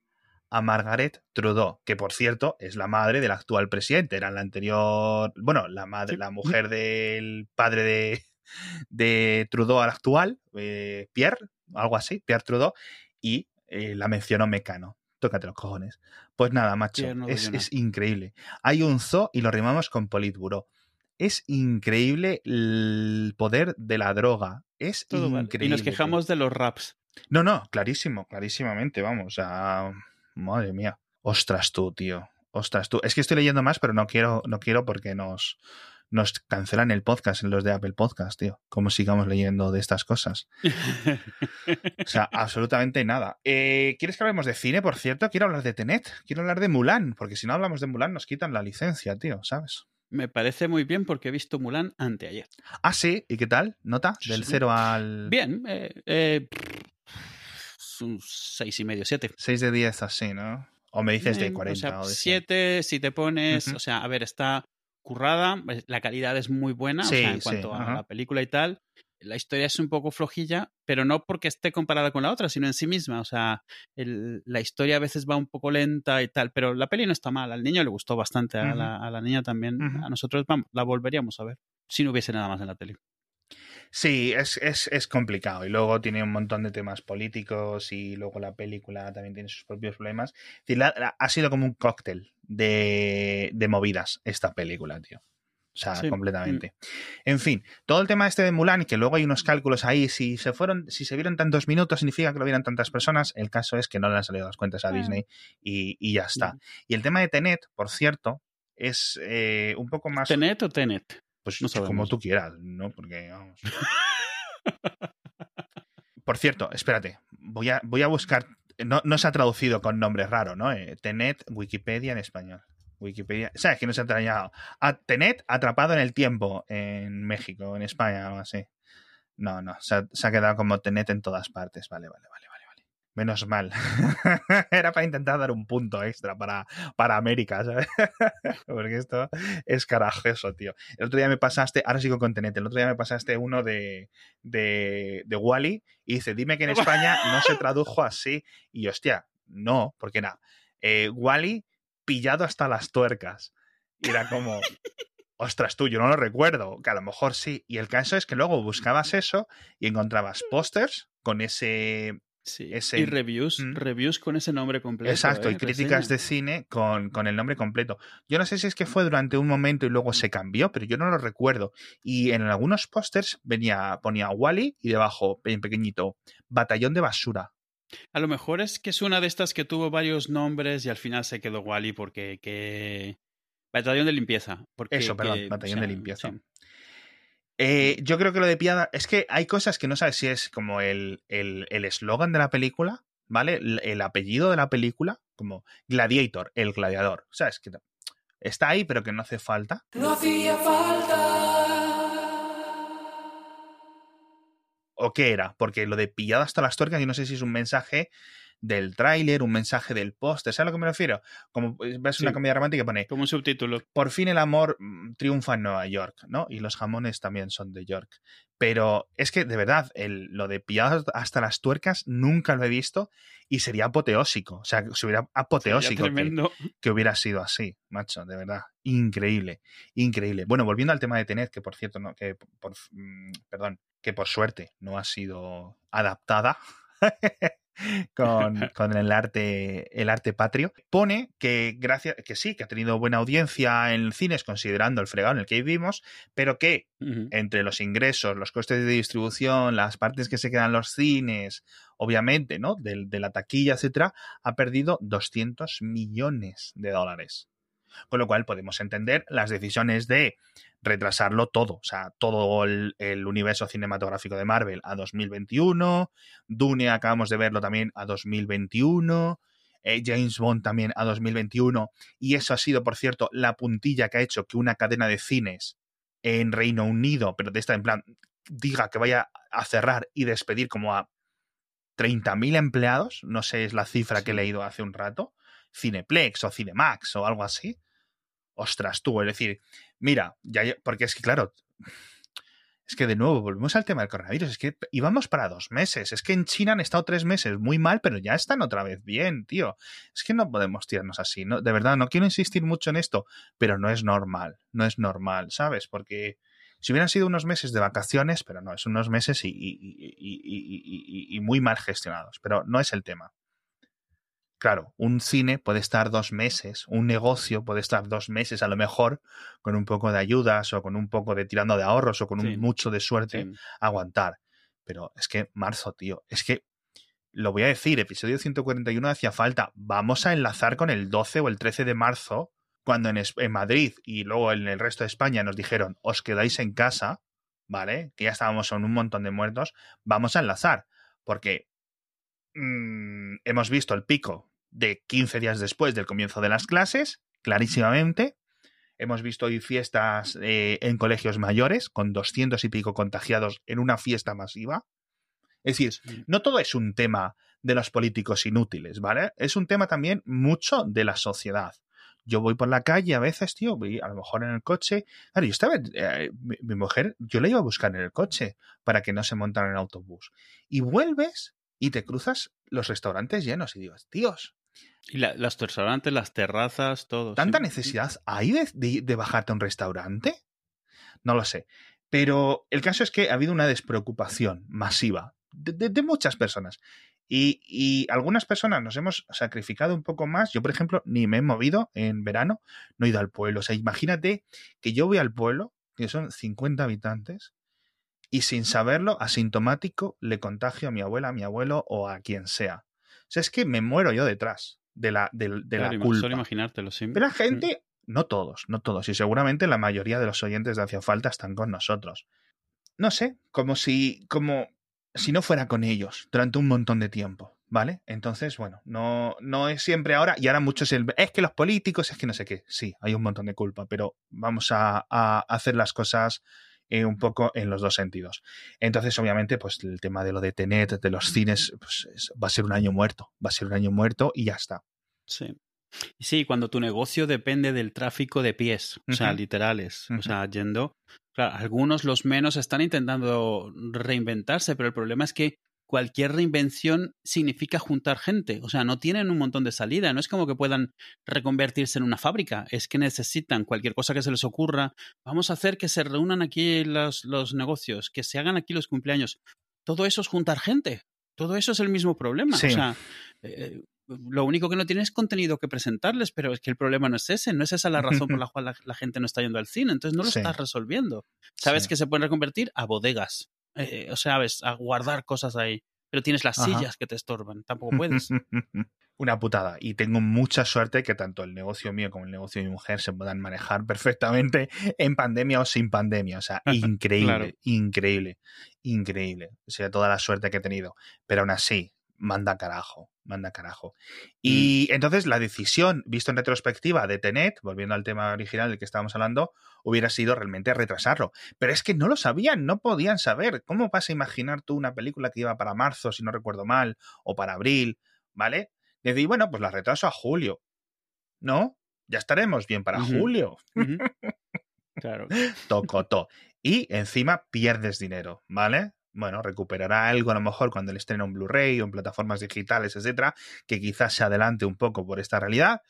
a Margaret Trudeau, que por cierto es la madre del actual presidente, era la anterior, bueno, la madre, la mujer del padre de, de Trudeau al actual, eh, Pierre, algo así, Pierre Trudeau, y eh, la mencionó Mecano. Tócate los cojones. Pues nada, macho, es, es, increíble. Hay un zoo y lo rimamos con Politburo. Es increíble el poder de la droga. Es increíble. Y nos quejamos de los raps. No, no, clarísimo, clarísimamente, vamos. A... Madre mía. Ostras tú, tío. Ostras tú. Es que estoy leyendo más, pero no quiero, no quiero porque nos, nos cancelan el podcast en los de Apple Podcast, tío. ¿Cómo sigamos leyendo de estas cosas? o sea, absolutamente nada. Eh, ¿Quieres que hablemos de cine, por cierto? Quiero hablar de Tenet. Quiero hablar de Mulan, porque si no hablamos de Mulan nos quitan la licencia, tío, ¿sabes? Me parece muy bien porque he visto Mulan anteayer. Ah, sí. ¿Y qué tal? ¿Nota? Del 0 al. Bien. Eh, eh, un 6 y medio, 7. 6 de 10 así, ¿no? O me dices de 40 o, 7 si te pones, o sea, a ver, está currada, la calidad es muy buena, o sea, en cuanto a la película y tal. La historia es un poco flojilla, pero no porque esté comparada con la otra, sino en sí misma. O sea, la historia a veces va un poco lenta y tal, pero la peli no está mal. Al niño le gustó bastante, a, la, a la, niña también. A nosotros vamos, la volveríamos a ver si no hubiese nada más en la tele. Sí, es, es, es, complicado. Y luego tiene un montón de temas políticos y luego la película también tiene sus propios problemas. Decir, ha sido como un cóctel de, de, movidas esta película, tío. O sea, completamente. Mm. En fin, todo el tema este de Mulan, que luego hay unos cálculos ahí, si se fueron, si se vieron tantos minutos, significa que lo vieron tantas personas. El caso es que no le han salido las cuentas a. Disney y, y, ya está. Y el tema de Tenet, por cierto, es eh, un poco más. ¿Tenet o Tenet? Pues como tú quieras, ¿no? Porque vamos. Por cierto, espérate, voy a, voy a buscar. No, no se ha traducido con nombre raro, ¿no? Eh, Tenet, Wikipedia en español. Wikipedia. ¿Sabes que no se ha traducido? A Tenet atrapado en el tiempo en México, en España, o así. No, no, se se ha quedado como Tenet en todas partes. Vale, vale, vale. Menos mal. Era para intentar dar un punto extra para, para América, ¿sabes? Porque esto es carajoso, tío. El otro día me pasaste, ahora sigo con Tenete, el otro día me pasaste uno de, de, de Wally y dice, dime que en España no se tradujo así. Y hostia, no, porque nada. Eh, Wally pillado hasta las tuercas. Y era como, ostras tú, yo no lo recuerdo, que a lo mejor sí. Y el caso es que luego buscabas eso y encontrabas pósters con ese Sí, y reviews, mm. reviews con ese nombre completo. Exacto, y ¿eh? críticas de cine con, con, el nombre completo. Yo no sé si es que fue durante un momento y luego se cambió, pero yo no lo recuerdo. Y en algunos pósters venía, ponía Wally y debajo, en pequeñito, Batallón de Basura. A lo mejor es que es una de estas que tuvo varios nombres y al final se quedó Wally porque que... Batallón de limpieza. Porque, Eso, perdón, batallón de limpieza. Eh, yo creo que lo de piada. Es que hay cosas que no sabes si es como el eslogan el, de la película, ¿vale? El, apellido de la película, como Gladiator, el gladiador. ¿Sabes? Que está ahí, pero que no hace falta. No hacía falta. ¿O qué era? Porque lo de pillado hasta las tuercas, yo no sé si es un mensaje del tráiler, un mensaje del póster, ¿sabes a lo que me refiero? Como eh, ves una comedia romántica que pone... Como un subtítulo. Por fin el amor mm, triunfa en Nueva York, ¿no? Y los jamones también son de York. Pero es que, de verdad, el, lo de pillado hasta las tuercas nunca lo he visto y sería apoteósico. O sea, se hubiera apoteósico que, hubiera sido así, macho, de verdad. Increíble, increíble. Bueno, volviendo al tema de Tenet, que por cierto, no, que por, mm, perdón, que por suerte no ha sido adaptada. con, con, el arte el arte patrio. Pone que gracias que sí que ha tenido buena audiencia en cines considerando el fregado en el que vivimos pero que entre los ingresos los costes de distribución las partes que se quedan los cines obviamente no de, de la taquilla etcétera ha perdido 200 millones de dólares con lo cual podemos entender las decisiones de retrasarlo todo, o sea, todo el, universo cinematográfico de Marvel a 2021, Dune acabamos de verlo también a 2021, eh, James Bond también a 2021, y eso ha sido, por cierto, la puntilla que ha hecho que una cadena de cines en Reino Unido, pero de esta en plan, diga que vaya a cerrar y despedir como a 30.000 empleados, no sé, es la cifra que he leído hace un rato, Cineplex o Cinemax o algo así ostras tú, es decir, mira, ya, porque es que claro, es que de nuevo volvemos al tema del coronavirus. Es que íbamos para dos meses. Es que en China han estado tres meses muy mal, pero ya están otra vez bien, tío. Es que no podemos tirarnos así. ¿no? De verdad, no quiero insistir mucho en esto, pero no es normal. No es normal, ¿sabes? Porque si hubieran sido unos meses de vacaciones, pero no, es unos meses y, y muy mal gestionados. Pero no es el tema. Claro, un cine puede estar dos meses, un negocio puede estar dos meses a lo mejor con un poco de ayudas o con un poco de tirando de ahorros o con un mucho de suerte aguantar. Pero es que marzo, tío, es que lo voy a decir, episodio 141 hacía falta. Vamos a enlazar con el 12 o el 13 de marzo, cuando en, en Madrid y luego en el resto de España nos dijeron, os quedáis en casa, ¿vale? Que ya estábamos con un montón de muertos. Vamos a enlazar, porque mm, hemos visto el pico de 15 días después del comienzo de las clases, clarísimamente. Hemos visto hoy fiestas eh, en colegios mayores con 200 y pico contagiados en una fiesta masiva. Es decir, no todo es un tema de los políticos inútiles, ¿vale? Es un tema también mucho de la sociedad. Yo voy por la calle a veces, tío, voy a lo mejor en el coche. Claro, yo estaba, eh, mi, mi, mujer, yo la iba a buscar en el coche para que no se montara en el autobús. Y vuelves y te cruzas los restaurantes llenos y digo, tíos, y los restaurantes, las terrazas, todo. ¿Tanta necesidad hay de, de, bajarte a un restaurante? No lo sé. Pero el caso es que ha habido una despreocupación masiva de, de muchas personas. Y, y, algunas personas nos hemos sacrificado un poco más. Yo, por ejemplo, ni me he movido en verano, no he ido al pueblo. O sea, imagínate que yo voy al pueblo, que son 50 habitantes, y sin saberlo, asintomático, le contagio a mi abuela, a mi abuelo o a quien sea. Sea, es que me muero yo detrás de la, de, de claro, la culpa. Solo imaginártelo, sí. Pero la gente, no todos, no todos, y seguramente la mayoría de los oyentes de Hacia Falta están con nosotros. No sé, como si, como si no fuera con ellos durante un montón de tiempo, ¿vale? Entonces, bueno, no, no es siempre ahora, y ahora muchos, el, es que los políticos, es que no sé qué, sí, hay un montón de culpa, pero vamos a, a hacer las cosas eh, un poco en los dos sentidos. Entonces, obviamente, pues el tema de lo de Tenet, de los cines, pues es, va a ser un año muerto, va a ser un año muerto y ya está. Sí. Sí, cuando tu negocio depende del tráfico de pies, o sea, literales, uh -huh. o sea, yendo. Claro, algunos, los menos, están intentando reinventarse, pero el problema es que cualquier reinvención significa juntar gente. O sea, no tienen un montón de salida. No es como que puedan reconvertirse en una fábrica. Es que necesitan cualquier cosa que se les ocurra. Vamos a hacer que se reúnan aquí los, los negocios, que se hagan aquí los cumpleaños. Todo eso es juntar gente. Todo eso es el mismo problema. Sí. O sea, eh, lo único que no tiene es contenido que presentarles, pero es que el problema no es ese, no es esa la razón por la cual la, la gente no está yendo al cine, entonces no lo sí. estás resolviendo. Sabes sí. que se pueden reconvertir a bodegas, eh, o sea, ves, a guardar cosas ahí, pero tienes las Ajá. sillas que te estorban, tampoco puedes. Una putada. Y tengo mucha suerte que tanto el negocio mío como el negocio de mi mujer se puedan manejar perfectamente en pandemia o sin pandemia. O sea, increíble, claro. increíble, increíble. O sea, toda la suerte que he tenido. Pero aún así, manda carajo, manda carajo. Y mm. entonces la decisión, visto en retrospectiva, de Tenet, volviendo al tema original del que estábamos hablando, hubiera sido realmente retrasarlo. Pero es que no lo sabían, no podían saber. ¿Cómo vas a imaginar tú una película que iba para marzo, si no recuerdo mal, o para abril, ¿vale? Decir, bueno, pues la retraso a julio. ¿No? Ya estaremos bien para uh -huh. julio. Uh -huh. Claro. Tocotó. Y encima pierdes dinero, ¿vale? Bueno, recuperará algo a lo mejor cuando le estrena un Blu-ray o en plataformas digitales, etcétera, que quizás se adelante un poco por esta realidad,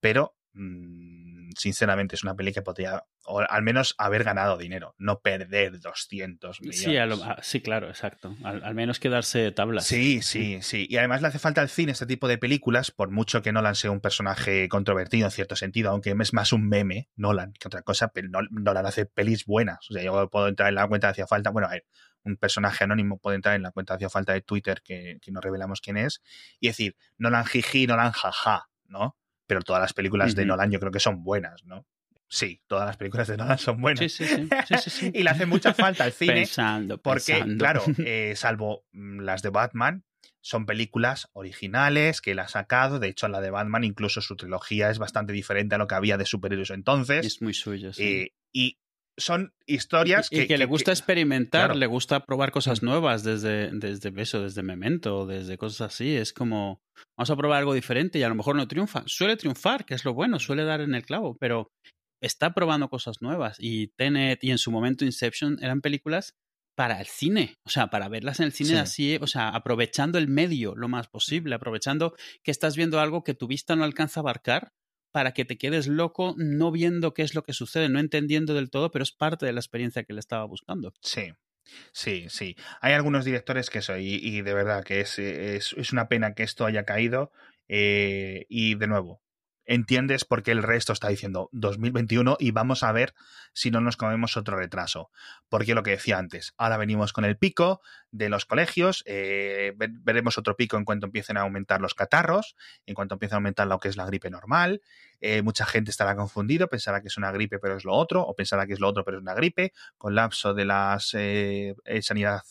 pero mmm, sinceramente es una peli que podría, o al menos haber ganado dinero, no perder 200 millones. Sí, lo, sí claro, exacto. Al, al, menos quedarse tablas. Sí, sí, sí. Y además le hace falta al cine este tipo de películas, por mucho que Nolan sea un personaje controvertido en cierto sentido, aunque es más un meme, Nolan, que otra cosa, pero Nolan hace pelis buenas. O sea, yo puedo entrar en la cuenta hacia falta, bueno, a ver, un personaje anónimo puede entrar en la cuenta hacia falta de Twitter que, que no revelamos quién es y decir, Nolan jiji, Nolan jaja, ¿no? Pero todas las películas uh -huh. de Nolan yo creo que son buenas, ¿no? Sí, todas las películas de Nolan son buenas. Sí, sí, sí. sí, sí, sí. y le hace mucha falta al cine. Pensando, porque, pensando. claro, eh, salvo mm, las de Batman, son películas originales que él ha sacado. De hecho, la de Batman, incluso su trilogía es bastante diferente a lo que había de superhéroes entonces. Es muy suyo, sí. Eh, y son historias y, que, y que, le gusta que, experimentar, claro. le gusta probar cosas nuevas desde, desde eso, desde Memento, desde cosas así. Es como, vamos a probar algo diferente y a lo mejor no triunfa. Suele triunfar, que es lo bueno, suele dar en el clavo, pero está probando cosas nuevas. Y Tenet y en su momento Inception eran películas para el cine, o sea, para verlas en el cine así, o sea, aprovechando el medio lo más posible, aprovechando que estás viendo algo que tu vista no alcanza a abarcar para que te quedes loco no viendo qué es lo que sucede, no entendiendo del todo, pero es parte de la experiencia que le estaba buscando. Sí. Sí, sí. Hay algunos directores que eso, y, de verdad que es, es, una pena que esto haya caído. Eh, y de nuevo, entiendes por qué el resto está diciendo 2021 y vamos a ver si no nos comemos otro retraso. Porque lo que decía antes, ahora venimos con el pico de los colegios, eh, veremos otro pico en cuanto empiecen a aumentar los catarros, en cuanto empiece a aumentar lo que es la gripe normal. Eh, mucha gente estará confundido, pensará que es una gripe pero es lo otro, o pensará que es lo otro pero es una gripe, colapso de la eh, sanidad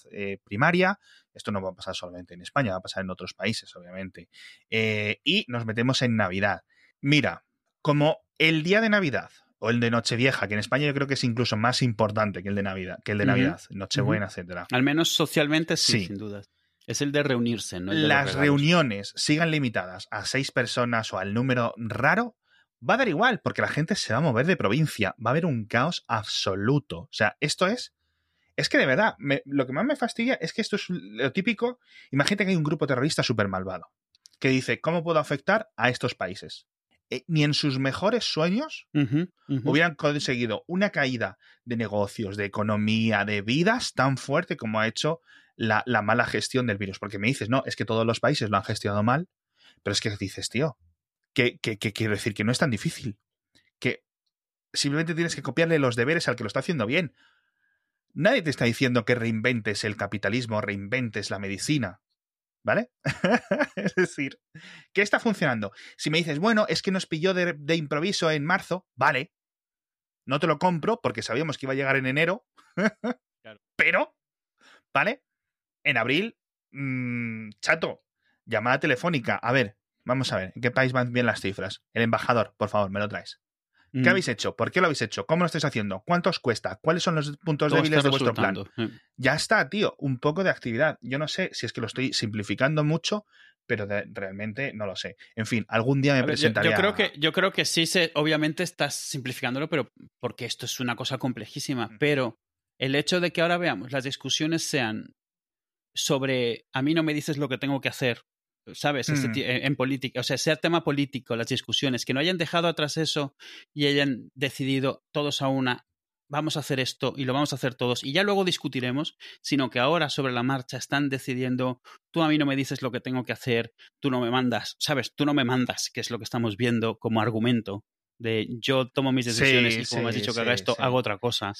primaria. Esto no va a pasar solamente en España, va a pasar en otros países, obviamente. y nos metemos en Navidad. Mira, como el día de Navidad o el de Nochevieja, que en España yo creo que es incluso más importante que el de Navidad, que el de Navidad, Nochebuena, etcétera. Al menos socialmente sí, sin duda. Es el de reunirse, ¿no? Las reuniones sigan limitadas a seis personas o al número raro, va a dar igual, porque la gente se va a mover de provincia, va a haber un caos absoluto. O sea, esto es. Es que de verdad, lo que más me fastidia es que esto es lo típico. Imagínate que hay un grupo terrorista súper malvado que dice: ¿Cómo puedo afectar a estos países? Eh, ni en sus mejores sueños hubieran conseguido una caída de negocios, de economía, de vidas tan fuerte como ha hecho la, mala gestión del virus. Porque me dices, no, es que todos los países lo han gestionado mal, pero es que dices, tío, que, que, quiero decir que no es tan difícil. Que simplemente tienes que copiarle los deberes al que lo está haciendo bien. Nadie te está diciendo que reinventes el capitalismo, reinventes la medicina. ¿Vale? es decir, ¿qué está funcionando? Si me dices, bueno, es que nos pilló de, improviso en marzo, vale. No te lo compro porque sabíamos que iba a llegar en enero. Pero, ¿vale? En abril, mmm, chato, llamada telefónica. A ver, vamos a ver, ¿en qué país van bien las cifras? El embajador, por favor, me lo traes. ¿Qué mm. habéis hecho? ¿Por qué lo habéis hecho? ¿Cómo lo estáis haciendo? ¿Cuánto os cuesta? ¿Cuáles son los puntos débiles de vuestro plan? Ya está, tío, un poco de actividad. Yo no sé si es que lo estoy simplificando mucho, pero realmente no lo sé. En fin, algún día me presentaré. Yo, creo que, yo creo que sí, se, obviamente estás simplificándolo, pero porque esto es una cosa complejísima. Pero el hecho de que ahora veamos las discusiones sean sobre a mí no me dices lo que tengo que hacer, ¿sabes? Mm. en, política, o sea, ser tema político, las discusiones, que no hayan dejado atrás eso y hayan decidido todos a una, vamos a hacer esto y lo vamos a hacer todos y ya luego discutiremos, sino que ahora sobre la marcha están decidiendo, tú a mí no me dices lo que tengo que hacer, tú no me mandas, ¿sabes? Tú no me mandas, que es lo que estamos viendo como argumento de yo tomo mis decisiones y como me has dicho que haga esto, hago otra cosa.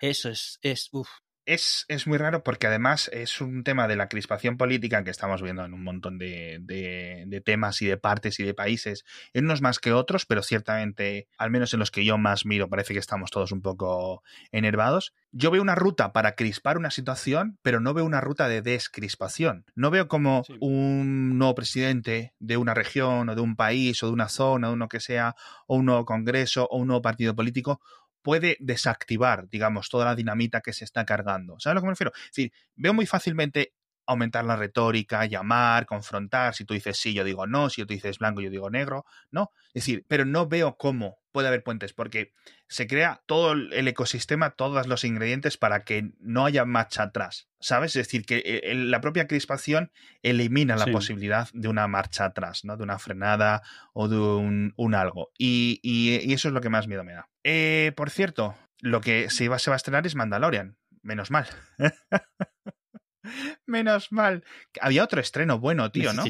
Eso es, es, uff, es, es, muy raro porque además es un tema de la crispación política que estamos viendo en un montón de, de, temas y de partes y de países, en unos más que otros, pero ciertamente, al menos en los que yo más miro, parece que estamos todos un poco enervados. Yo veo una ruta para crispar una situación, pero no veo una ruta de descrispación. No veo como un nuevo presidente de una región o de un país o de una zona, o uno que sea, o un nuevo congreso o un nuevo partido político puede desactivar, digamos, toda la dinamita que se está cargando. ¿Sabes a lo que me refiero? Es decir, veo muy fácilmente aumentar la retórica, llamar, confrontar. Si tú dices sí, yo digo no. Si tú dices blanco, yo digo negro. No. Es decir, pero no veo cómo puede haber puentes, porque se crea todo el ecosistema, todos los ingredientes para que no haya marcha atrás. ¿Sabes? Es decir, que eh, la propia crispación elimina la posibilidad de una marcha atrás, ¿no? De una frenada o de un, algo. Y, y, eso es lo que más miedo me da. Eh, por cierto, lo que se, va, se va a estrenar es Mandalorian. Menos mal. Menos mal. Había otro estreno bueno, tío, ¿no?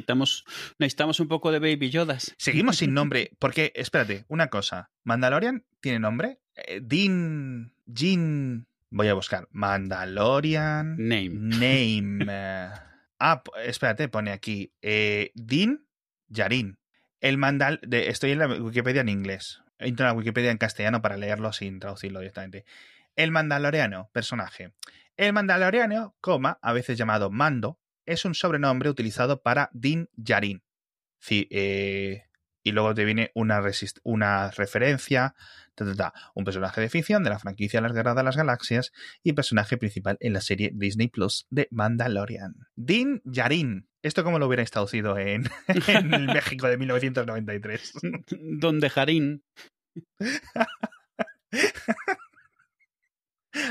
Necesitamos un poco de Baby Yodas. Seguimos sin nombre. Porque, espérate, una cosa. ¿Mandalorian tiene nombre? Eh, Dean. Jean. Voy a buscar. Mandalorian. Name. Name. ah, espérate, pone aquí. Eh, Dean Yarin. El mandal. De, estoy en la Wikipedia en inglés. Entro en la Wikipedia en castellano para leerlo sin traducirlo directamente. El Mandaloriano, personaje. El Mandaloriano, coma, a veces llamado Mando, es un sobrenombre utilizado para Din Djarin. Eh, y luego te viene una, una referencia, un personaje de ficción de la franquicia Las Guerras de las Galaxias y personaje principal en la serie Disney Plus de Mandalorian. Din Djarin. ¿Esto cómo lo hubierais traducido en, en México de 1993? Don de Jarín.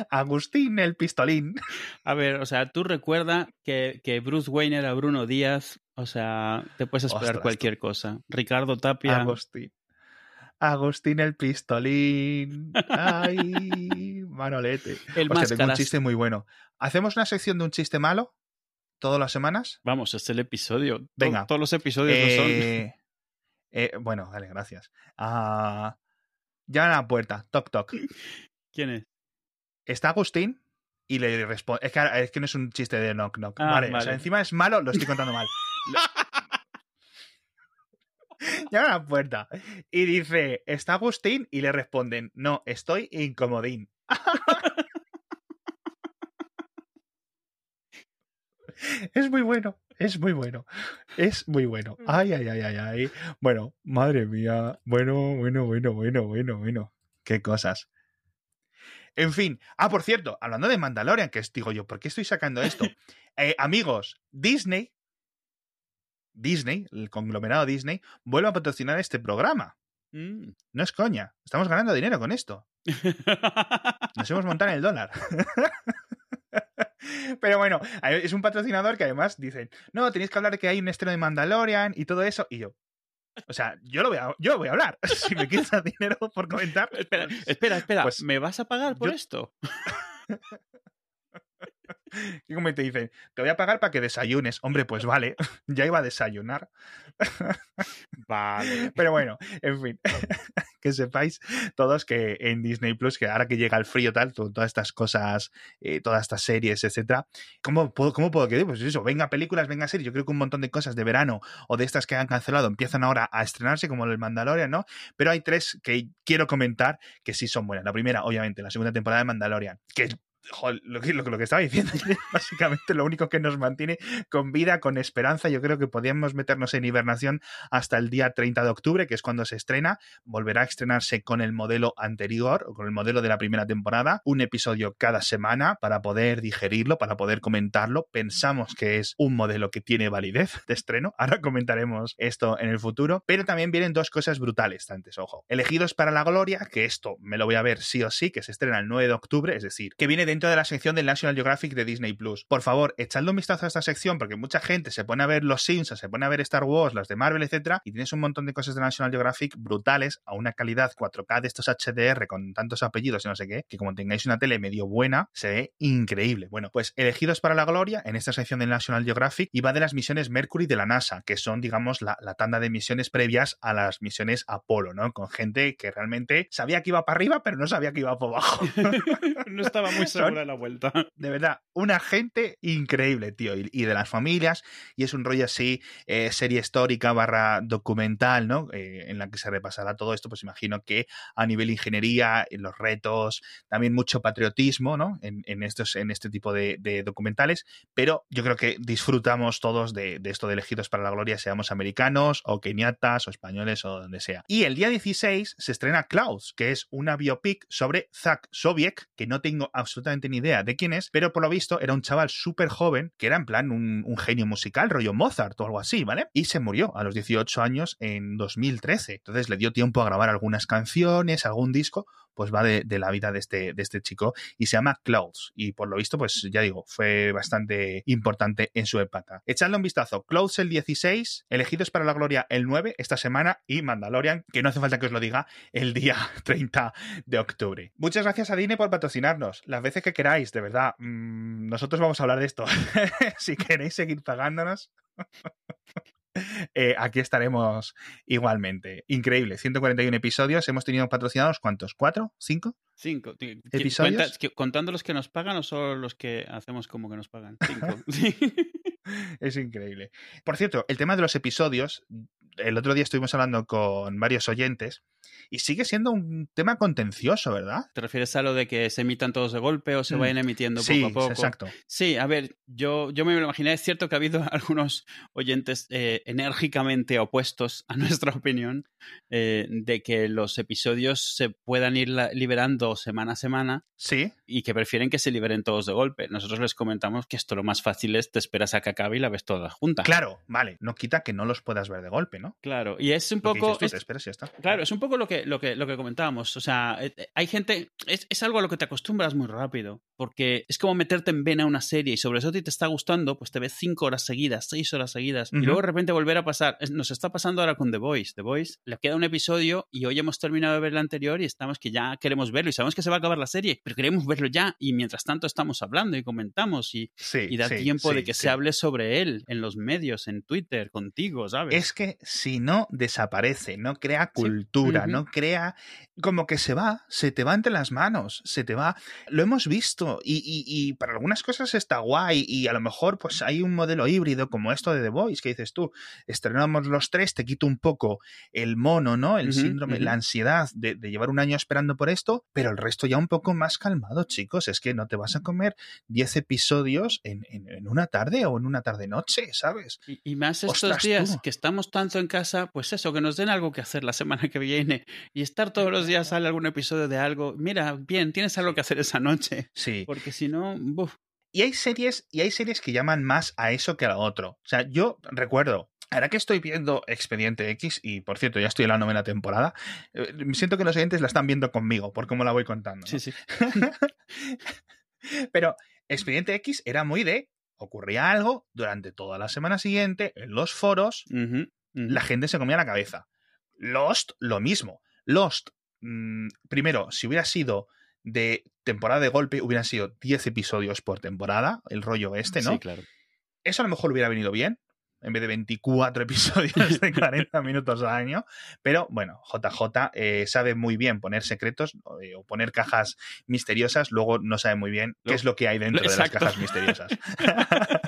Agustín el pistolín. A ver, o sea, tú recuerda que, que Bruce Wayne era Bruno Díaz, o sea, te puedes esperar Ostras, cualquier cosa. Ricardo Tapia. Agustín. Agustín el pistolín. Ay, Manolete. El Hostia, tengo un chiste muy bueno. ¿Hacemos una sección de un chiste malo? ¿Todas las semanas? Vamos, es el episodio. Venga. Todos los episodios lo son. Eh, eh, bueno, dale, gracias. Ah, llaman a la puerta. Toc, toc. ¿Quién es? Está Agustín y le responde. Es que, es que no es un chiste de knock knock. Ah, vale, o vale. sea, encima es malo, lo estoy contando mal. Llama a la puerta y dice: ¿Está Agustín? Y le responden: No, estoy incomodín. Es muy bueno, es muy bueno, es muy bueno. Ay, ay, ay, ay, ay. Bueno, madre mía. Bueno, bueno, bueno, bueno, bueno, bueno. Qué cosas. En fin. Ah, por cierto, hablando de Mandalorian, que es, digo yo, ¿por qué estoy sacando esto? Eh, amigos, Disney, Disney, el conglomerado Disney, vuelve a patrocinar este programa. Mm. No es coña. Estamos ganando dinero con esto. Nos hemos montado en el dólar. Pero bueno, es un patrocinador que además dicen, no, tenéis que hablar de que hay un estreno de Mandalorian y todo eso. Y yo, o sea, yo lo voy a, yo lo voy a hablar. Si me quieres dar dinero por comentar. espera, espera, espera. Pues, ¿Me vas a pagar por yo- esto? Y como te dicen, te voy a pagar para que desayunes. Hombre, pues vale, ya iba a desayunar. Vale. Pero bueno, en fin, que sepáis todos que en Disney Plus, que ahora que llega el frío, tal, to- todas estas cosas, eh, todas estas series, etcétera, ¿cómo puedo, cómo puedo Pues eso, venga películas, venga series. Yo creo que un montón de cosas de verano o de estas que han cancelado empiezan ahora a estrenarse, como el Mandalorian, ¿no? Pero hay tres que quiero comentar que sí son buenas. La primera, obviamente, la segunda temporada de Mandalorian, que lo, que, lo, que- estaba diciendo básicamente lo único que nos mantiene con vida, con esperanza. Yo creo que podríamos meternos en hibernación hasta el día 30 de octubre, que es cuando se estrena. Volverá a estrenarse con el modelo anterior, o con el modelo de la primera temporada, un episodio cada semana para poder digerirlo, para poder comentarlo. Pensamos que es un modelo que tiene validez de estreno. Ahora comentaremos esto en el futuro. Pero también vienen dos cosas brutales, antes, ojo. Elegidos para la gloria, que esto me lo voy a ver sí o sí, que se estrena el 9 de octubre, es decir, que viene dentro de la sección del National Geographic de Disney Plus. Por favor, echadle un vistazo a esta sección, porque mucha gente se pone a ver los Simpsons, se pone a ver Star Wars, las de Marvel, etcétera, y tienes un montón de cosas de National Geographic brutales a una calidad 4K de estos HDR con tantos apellidos y no sé qué, que como tengáis una tele medio buena, se ve increíble. Bueno, pues elegidos para la gloria en esta sección del National Geographic y va de las misiones Mercury de la NASA, que son, digamos, la, la tanda de misiones previas a las misiones Apolo, ¿no? Con gente que realmente sabía que iba para arriba, pero no sabía que iba para abajo. no estaba muy Son- la vuelta. de verdad, una gente increíble, tío, y, y de las familias, y es un rollo así, eh, serie histórica barra documental, ¿no? Eh, en la que se repasará todo esto, pues imagino que a nivel ingeniería, en los retos, también mucho patriotismo, ¿no? En, en estos, en este tipo de, de documentales, pero yo creo que disfrutamos todos de, de esto de elegidos para la gloria, seamos americanos o keniatas o españoles o donde sea. Y el día 16 se estrena Klaus, que es una biopic sobre Zach Sobiek, que no tengo absolutamente ni idea de quién es, pero por lo visto era un chaval súper joven, que era en plan un, un genio musical, rollo Mozart o algo así, ¿vale? Y se murió a los 18 años en 2013. Entonces le dio tiempo a grabar algunas canciones, algún disco, pues va de, de la vida de este, de este chico y se llama Clouds. Y por lo visto, pues ya digo, fue bastante importante en su época. Echadle un vistazo. Clouds el 16, Elegidos para la Gloria el 9 esta semana y Mandalorian, que no hace falta que os lo diga, el día 30 de octubre. Muchas gracias a Dine por patrocinarnos. Las veces que queráis, de verdad. mmm, nosotros vamos a hablar de esto. si queréis seguir pagándonos. Eh, aquí estaremos igualmente. Increíble, 141 episodios. Hemos tenido patrocinados, ¿cuántos? ¿Cuatro? ¿Cinco? Cinco. ¿Episodios? cuenta- ¿Contando los que nos pagan o solo los que hacemos como que nos pagan? Cinco. Sí. Es increíble. Por cierto, el tema de los episodios, el otro día estuvimos hablando con varios oyentes y sigue siendo un tema contencioso, ¿verdad? ¿Te refieres a lo de que se emitan todos de golpe o se Mm. vayan emitiendo sí, poco a poco? exacto. Sí, a ver, yo, yo me lo imaginé. Es cierto que ha habido algunos oyentes eh, enérgicamente opuestos a nuestra opinión eh, de que los episodios se puedan ir la- liberando semana a semana Sí, y que prefieren que se liberen todos de golpe. Nosotros les comentamos que esto lo más fácil es te esperas a que acabe y la ves toda junta. claro, vale. No quita que no los puedas ver de golpe, ¿no? Claro, y es un poco. Tú, es, te esperas y ya está. Claro, es un poco lo que, lo que, lo que comentábamos. O sea, eh, eh, hay gente. Es, es, algo a lo que te acostumbras muy rápido. Porque es como meterte en vena una serie y sobre eso te está gustando, pues te ves cinco horas seguidas, seis horas seguidas. Uh -huh. Y luego de repente volver a pasar. Nos está pasando ahora con The Voice. The Voice le queda un episodio y hoy hemos terminado de ver el anterior y estamos que ya queremos verlo y sabemos que se va a acabar la serie, pero queremos verlo ya. Y mientras tanto estamos hablando y comentamos y, sí, y da sí, tiempo sí, de que se hable sobre él en los medios, en Twitter, contigo, ¿sabes? Es que si no desaparece, no crea cultura, uh -huh. no crea como que se va, se te va entre las manos, se te va. Lo hemos visto y, y, y, para algunas cosas está guay y a lo mejor pues hay un modelo híbrido como esto de The Voice que dices tú, estrenamos los tres, te quito un poco el mono, ¿no? El uh -huh, síndrome, uh -huh. la ansiedad de, de, llevar un año esperando por esto, pero el resto ya un poco más calmado, chicos. Es que no te vas a comer 10 episodios en, en, en una tarde o en una tarde-noche, ¿sabes? Y, y, más estos Ostras, días tú. que estamos tanto en casa, pues eso, que nos den algo que hacer la semana que viene y estar todos los días sale algún episodio de algo. Mira, bien, tienes algo que hacer esa noche. Sí. Porque si no, ¡buf! Y hay series, y hay series que llaman más a eso que a lo otro. O sea, yo recuerdo Ahora que estoy viendo Expediente X, y por cierto, ya estoy en la novena temporada, eh, siento que los oyentes la están viendo conmigo, por cómo la voy contando. ¿no? Sí, sí. Pero Expediente X era muy de. Ocurría algo durante toda la semana siguiente en los foros, uh uh -huh. La gente se comía la cabeza. Lost, lo mismo. Lost, mmm, primero, si hubiera sido de temporada de golpe, hubieran sido 10 episodios por temporada, el rollo este, ¿no? Sí, claro. Eso a lo mejor hubiera venido bien, en vez de 24 episodios de 40 minutos al año. Pero bueno, JJ eh, sabe muy bien poner secretos eh, o poner cajas misteriosas, luego no sabe muy bien qué es lo que hay dentro Exacto. de las cajas misteriosas.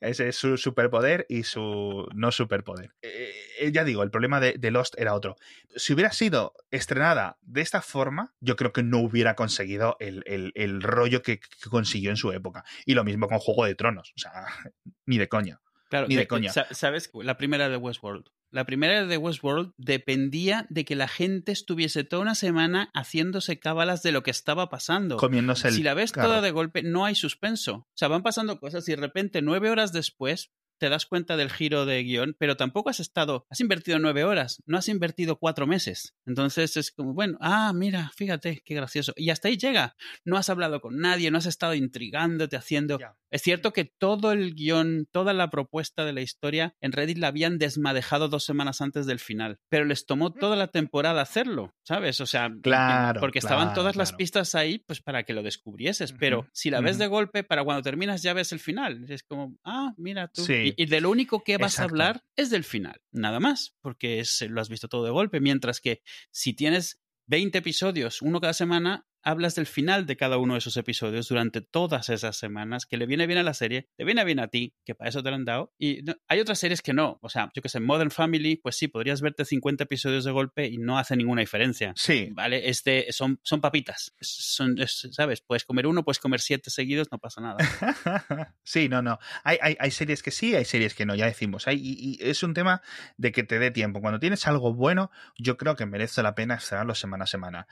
Ese es su superpoder y su no superpoder. Eh, ya digo, el problema de, de, Lost era otro. Si hubiera sido estrenada de esta forma, yo creo que no hubiera conseguido el, el, el rollo que, que consiguió en su época. Y lo mismo con Juego de Tronos. O sea, ni de coña. Claro, Ni de eh, coña. ¿Sabes? La primera de Westworld. La primera de Westworld dependía de que la gente estuviese toda una semana haciéndose cábalas de lo que estaba pasando. Comiéndose el Si la ves toda de golpe, no hay suspenso. O sea, van pasando cosas y de repente, nueve horas después, te das cuenta del giro de guion, pero tampoco has estado, has invertido nueve horas, no has invertido cuatro meses. Entonces es como, bueno, ah, mira, fíjate, qué gracioso. Y hasta ahí llega. No has hablado con nadie, no has estado intrigándote, haciendo... Es cierto que todo el guion, toda la propuesta de la historia, en Reddit la habían desmadejado dos semanas antes del final, pero les tomó toda la temporada hacerlo, ¿sabes? O sea, claro, porque claro, estaban todas claro. las pistas ahí, pues para que lo descubrieses, pero uh -huh, si la ves uh -huh. de golpe, para cuando terminas ya ves el final. Es como, ah, mira tú. Sí. Y, y, de lo único que vas Exacto. a hablar es del final, nada más, porque es, lo has visto todo de golpe, mientras que si tienes 20 episodios, uno cada semana, hablas del final de cada uno de esos episodios durante todas esas semanas, que le viene bien a la serie, te viene bien a ti, que para eso te lo han dado. Y no, hay otras series que no. O sea, yo que sé, Modern Family, pues sí, podrías verte 50 episodios de golpe y no hace ninguna diferencia. Sí. ¿Vale? Este, son, son papitas. Son, es, ¿Sabes? Puedes comer uno, puedes comer siete seguidos, no pasa nada. sí, no, no. Hay, hay, hay, series que sí, hay series que no, ya decimos. Hay, y, y es un tema de que te dé tiempo. Cuando tienes algo bueno, yo creo que merece la pena estrenarlo semana a semana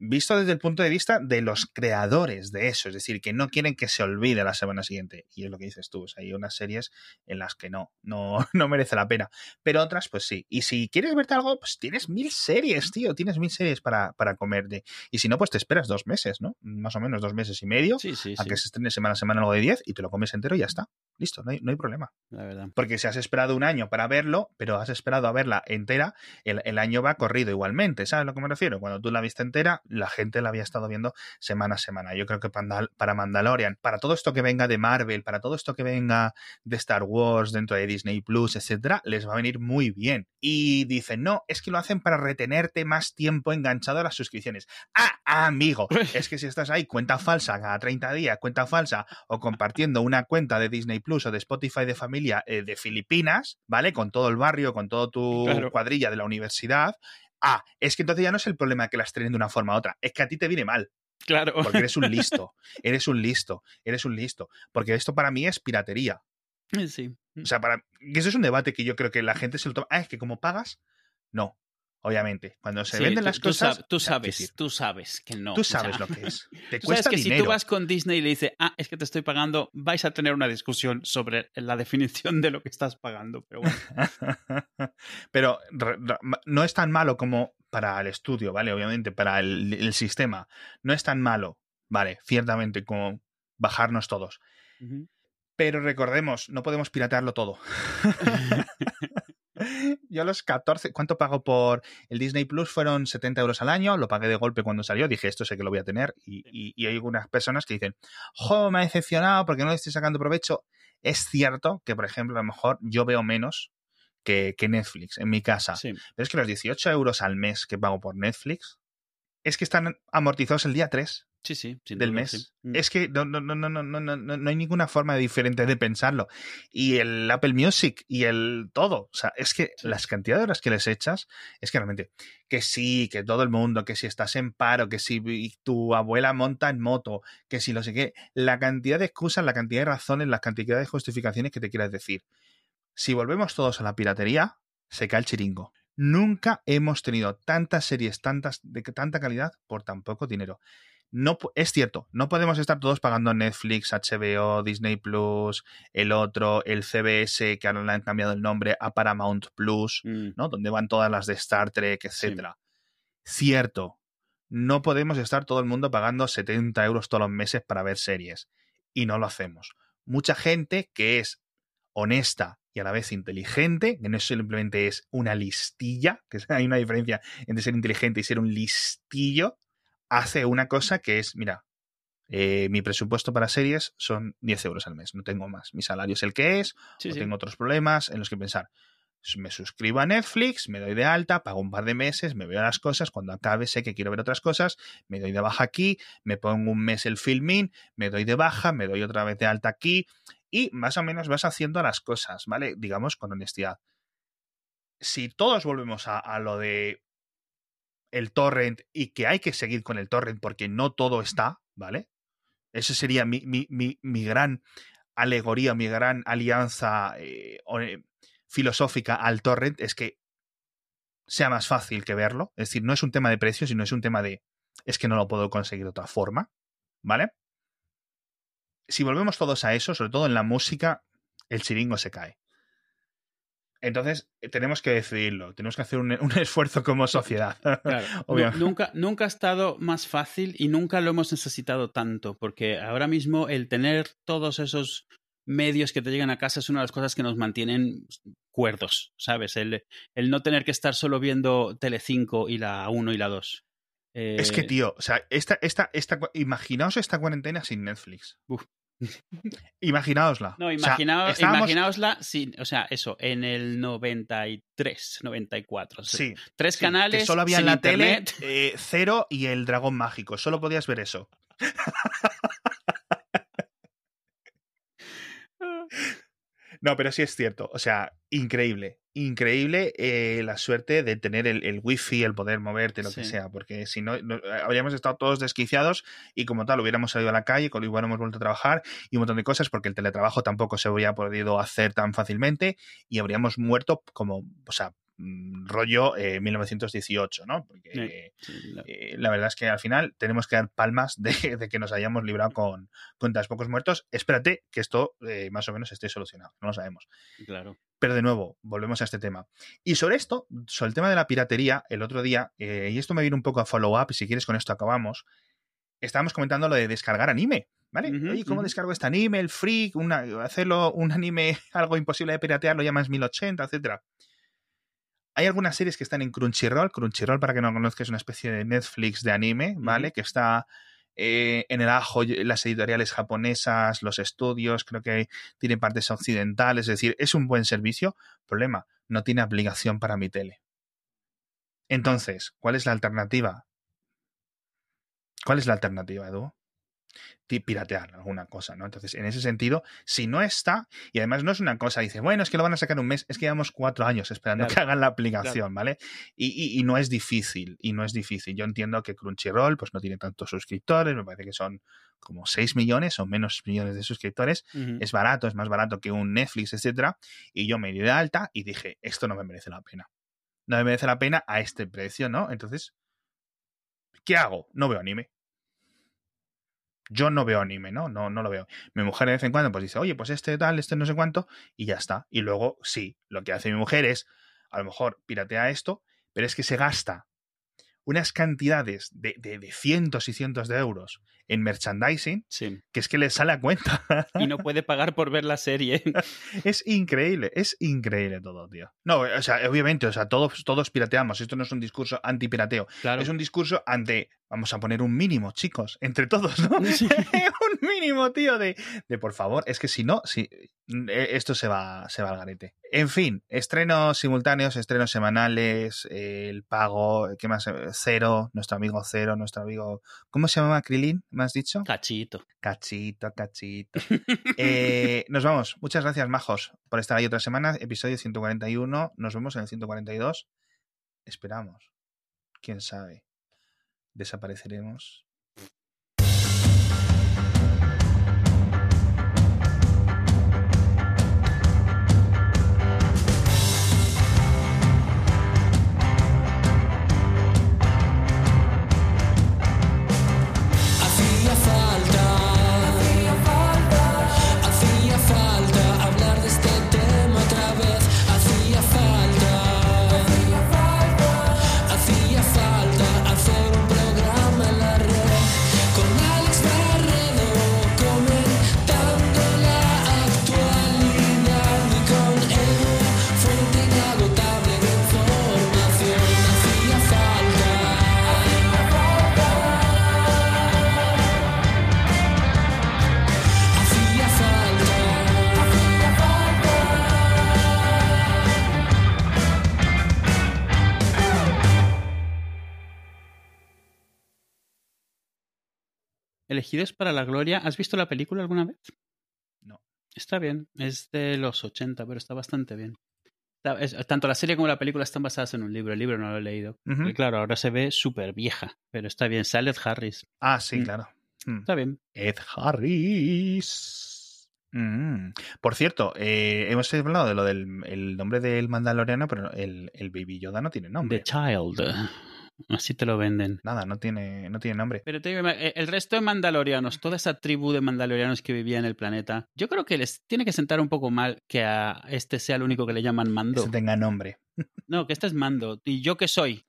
visto desde el punto de vista de los creadores de eso, es decir, que no quieren que se olvide la semana siguiente. Y es lo que dices tú, o sea, hay unas series en las que no, no, no merece la pena. Pero otras, pues sí. Y si quieres verte algo, pues tienes mil series, tío, tienes mil series para, para comer de. Y si no, pues te esperas dos meses, ¿no? Más o menos dos meses y medio, sí, sí, a sí. que se estrene semana a semana algo de 10 y te lo comes entero y ya está. Listo, no hay, no hay problema. La verdad. Porque si has esperado un año para verlo, pero has esperado a verla entera, el, el año va corrido igualmente, ¿sabes a lo que me refiero? Cuando tú la viste entera, la gente la había estado viendo semana a semana. Yo creo que para Mandalorian, para todo esto que venga de Marvel, para todo esto que venga de Star Wars dentro de Disney Plus, etcétera, les va a venir muy bien. Y dicen, no, es que lo hacen para retenerte más tiempo enganchado a las suscripciones. Ah, amigo, es que si estás ahí, cuenta falsa cada 30 días, cuenta falsa, o compartiendo una cuenta de Disney Plus o de Spotify de familia eh, de Filipinas, ¿vale? Con todo el barrio, con todo tu claro. cuadrilla de la universidad. Ah, es que entonces ya no es el problema que la estrenen de una forma u otra, es que a ti te viene mal. Claro. Porque eres un listo, eres un listo, eres un listo. Porque esto para mí es piratería. Sí. O sea, para. Eso es un debate que yo creo que la gente se lo toma. Ah, es que como pagas. No. Obviamente. Cuando se Sí, venden las tú cosas. Tú sabes, decir, tú sabes que no. tú o sea, sabes lo que es. Te sabes que si tú vas con Disney y le dices, ah, es que te estoy pagando, vais a tener una discusión sobre la definición de lo que estás pagando. Pero bueno, Pero no es tan malo como para el estudio, ¿vale? Obviamente, para el, el sistema. No es tan malo, ¿vale? Ciertamente, como bajarnos todos. Pero recordemos, no podemos piratearlo todo. Yo a los 14, ¿cuánto pago por el Disney Plus? Fueron 70 euros al año, lo pagué de golpe cuando salió, dije, esto sé que lo voy a tener. Y, y- y hay algunas personas que dicen, jo, me ha decepcionado porque no le estoy sacando provecho. Es cierto que, por ejemplo, a lo mejor yo veo menos que, que Netflix en mi casa. sí. Pero es que los 18 euros al mes que pago por Netflix es que están amortizados el día 3 Sí, sí, sin del duda, mes. sí. Mm. Es que no, no, no, no, no, no, no, no hay ninguna forma diferente de pensarlo. Y el Apple Music y el todo. O sea, es que Sí. las cantidades de horas que les echas, es que realmente, que sí, que todo el mundo, que si estás en paro, que si tu abuela monta en moto, que si lo sé qué, la cantidad de excusas, la cantidad de razones, la cantidad de justificaciones que te quieras decir. Si volvemos todos a la piratería, se cae el chiringo. Nunca hemos tenido tantas series, tantas, de tanta calidad por tan poco dinero no es cierto, no podemos estar todos pagando Netflix, HBO, Disney Plus, el otro, el CBS, que ahora le han cambiado el nombre a Paramount Plus, Mm. ¿no? Donde van todas las de Star Trek, etcétera. Cierto, no podemos estar todo el mundo pagando 70 euros todos los meses para ver series. Y no lo hacemos. Mucha gente que es honesta y a la vez inteligente, que no simplemente es una listilla, que hay una diferencia entre ser inteligente y ser un listillo, hace una cosa que es, mira, eh, mi presupuesto para series son 10 euros al mes, no tengo más. Mi salario es el que es, Sí, o sí. tengo otros problemas en los que pensar. Me suscribo a Netflix, me doy de alta, pago un par de meses, me veo las cosas, cuando acabe sé que quiero ver otras cosas, me doy de baja aquí, me pongo un mes el filming, me doy de baja, me doy otra vez de alta aquí y más o menos vas haciendo las cosas, ¿vale? Digamos con honestidad. Si todos volvemos a, a lo de el torrent y que hay que seguir con el torrent porque no todo está, ¿vale? Ese sería mi, mi, mi, mi gran alegoría, mi gran alianza eh, eh, filosófica al torrent, es que sea más fácil que verlo. Es decir, no es un tema de precio, sino es un tema de es que no lo puedo conseguir de otra forma, ¿vale? Si volvemos todos a eso, sobre todo en la música, el chiringo se cae. Entonces, eh, tenemos que decidirlo, tenemos que hacer un, un esfuerzo como sociedad. Claro. Nunca, nunca ha estado más fácil y nunca lo hemos necesitado tanto, porque ahora mismo el tener todos esos medios que te llegan a casa es una de las cosas que nos mantienen cuerdos, ¿sabes? El, el no tener que estar solo viendo Telecinco y la 1 y la 2. Eh, Es que, tío, o sea, esta, esta, esta, imaginaos esta cuarentena sin Netflix. Uf. Imaginaosla. No, O sea, imaginaos, estábamos- imaginaosla o sea, eso, en el 93, 94. Sí, Tres sí, canales. que solo había en la internet. tele eh, Cero y el Dragón Mágico. Solo podías ver eso. No, pero sí es cierto. O sea, increíble. Increíble eh, la suerte de tener el, el wifi, el poder moverte, lo que sea. Porque si no, no- habríamos estado todos desquiciados y como tal hubiéramos salido a la calle, con hubiéramos vuelto a trabajar y un montón de cosas porque el teletrabajo tampoco se habría podido hacer tan fácilmente y habríamos muerto como, o sea, rollo eh, 1918, ¿no? Porque Sí. eh, Sí, eh, la verdad es que al final tenemos que dar palmas de, de que nos hayamos librado con, con tan pocos muertos. Espérate que esto eh, más o menos esté solucionado, no lo sabemos. claro. Pero de nuevo, volvemos a este tema. Y sobre esto, sobre el tema de la piratería, el otro día, eh, y esto me viene un poco a follow-up, y si quieres con esto acabamos, estábamos comentando lo de descargar anime, ¿vale? Oye, ¿cómo descargo este anime, el freak, una, hacerlo un anime algo imposible de piratear, lo llamas 1080, etcétera? Hay algunas series que están en Crunchyroll. Crunchyroll, para que no conozcas, es una especie de Netflix de anime, ¿vale? Que está eh, en el ajo las editoriales japonesas, los estudios, creo que tiene partes occidentales, es decir, es un buen servicio. Problema, no tiene aplicación para mi tele. Entonces, ¿cuál es la alternativa? ¿Cuál es la alternativa, Edu? Piratear alguna cosa, ¿no? Entonces, en ese sentido, si no está, y además no es una cosa, dice, bueno, es que lo van a sacar un mes, es que llevamos cuatro años esperando Claro. que hagan la aplicación, ¿vale? Y, y- y no es difícil, y no es difícil. Yo entiendo que Crunchyroll, pues no tiene tantos suscriptores, me parece que son como 6 millones o menos millones de suscriptores, es barato, es más barato que un Netflix, etcétera, y yo me di de alta y dije, esto no me merece la pena. no me merece la pena a este precio, ¿no? Entonces, ¿qué hago? No veo anime. Yo no veo anime, ¿no? No, no lo veo. Mi mujer de vez en cuando pues dice, oye, pues este tal, este no sé cuánto, y ya está. Y luego, sí, lo que hace mi mujer es, a lo mejor, piratea esto, pero es que se gasta unas cantidades de, de, cientos y cientos de euros en merchandising que es que le sale a cuenta. Y no puede pagar por ver la serie. es increíble, es increíble todo, tío. No, o sea, obviamente, o sea, todos, todos pirateamos. Esto no es un discurso anti-pirateo. Es un discurso ante Vamos a poner un mínimo, chicos, entre todos, ¿no? un mínimo, tío, de, de, por favor. Es que si no, si, e, esto se va, se va al garete. En fin, estrenos simultáneos, estrenos semanales, el pago, ¿qué más? Cero, nuestro amigo Cero, nuestro amigo. ¿Cómo se llama Krilin? ¿Me has dicho? Cachito. Cachito, cachito. eh, nos vamos. Muchas gracias, majos, por estar ahí otra semana. Episodio 141. Nos vemos en el 142. Esperamos. Quién sabe desapareceremos Elegidos para la Gloria. ¿Has visto la película alguna vez? No. Está bien, es de los 80, pero está bastante bien. tanto la serie como la película están basadas en un libro. El libro no lo he leído. y claro, ahora se ve súper vieja, pero está bien. Sale Ed Harris. Ah, sí, mm. claro. Mm. Está bien. Ed Harris. Mm. Por cierto, eh, hemos hablado de lo del nombre del Mandaloriano, pero el, el Baby Yoda no tiene nombre. The Child. Así te lo venden. Nada, no tiene, no tiene nombre. Pero te digo, eh, el resto de mandalorianos, toda esa tribu de mandalorianos que vivía en el planeta, yo creo que les tiene que sentar un poco mal que a este sea el único que le llaman Mando. Que tenga nombre. No, que este es Mando. ¿Y yo qué soy?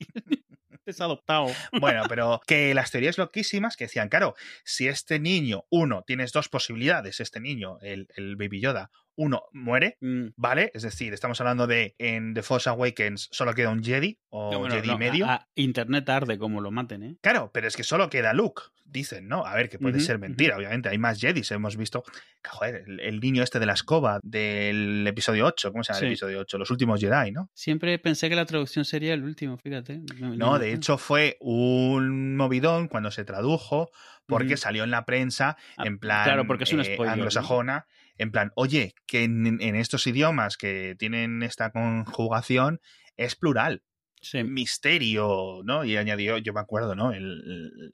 es adoptado. Bueno, pero que las teorías loquísimas que decían, claro, si este niño, uno, tienes dos posibilidades, este niño, el, el Baby Yoda, uno muere, mm. ¿vale? Es decir, estamos hablando de en The Force Awakens solo queda un Jedi o un Jedi medio. Internet arde como lo maten, ¿eh? Claro, pero es que solo queda Luke, dicen, ¿no? A ver, que puede ser mentira, obviamente. Hay más Jedis, hemos visto. Joder, el, niño este de la escoba del episodio 8, ¿cómo se llama el episodio 8? Los últimos Jedi, ¿no? Siempre pensé que la traducción sería el último, fíjate. No, de hecho fue un movidón cuando se tradujo porque salió en la prensa ah, en plan claro, porque es un eh, anglosajona en plan, oye, que en, estos idiomas que tienen esta conjugación es plural. Misterio, ¿no? Y añadió, yo me acuerdo, ¿no?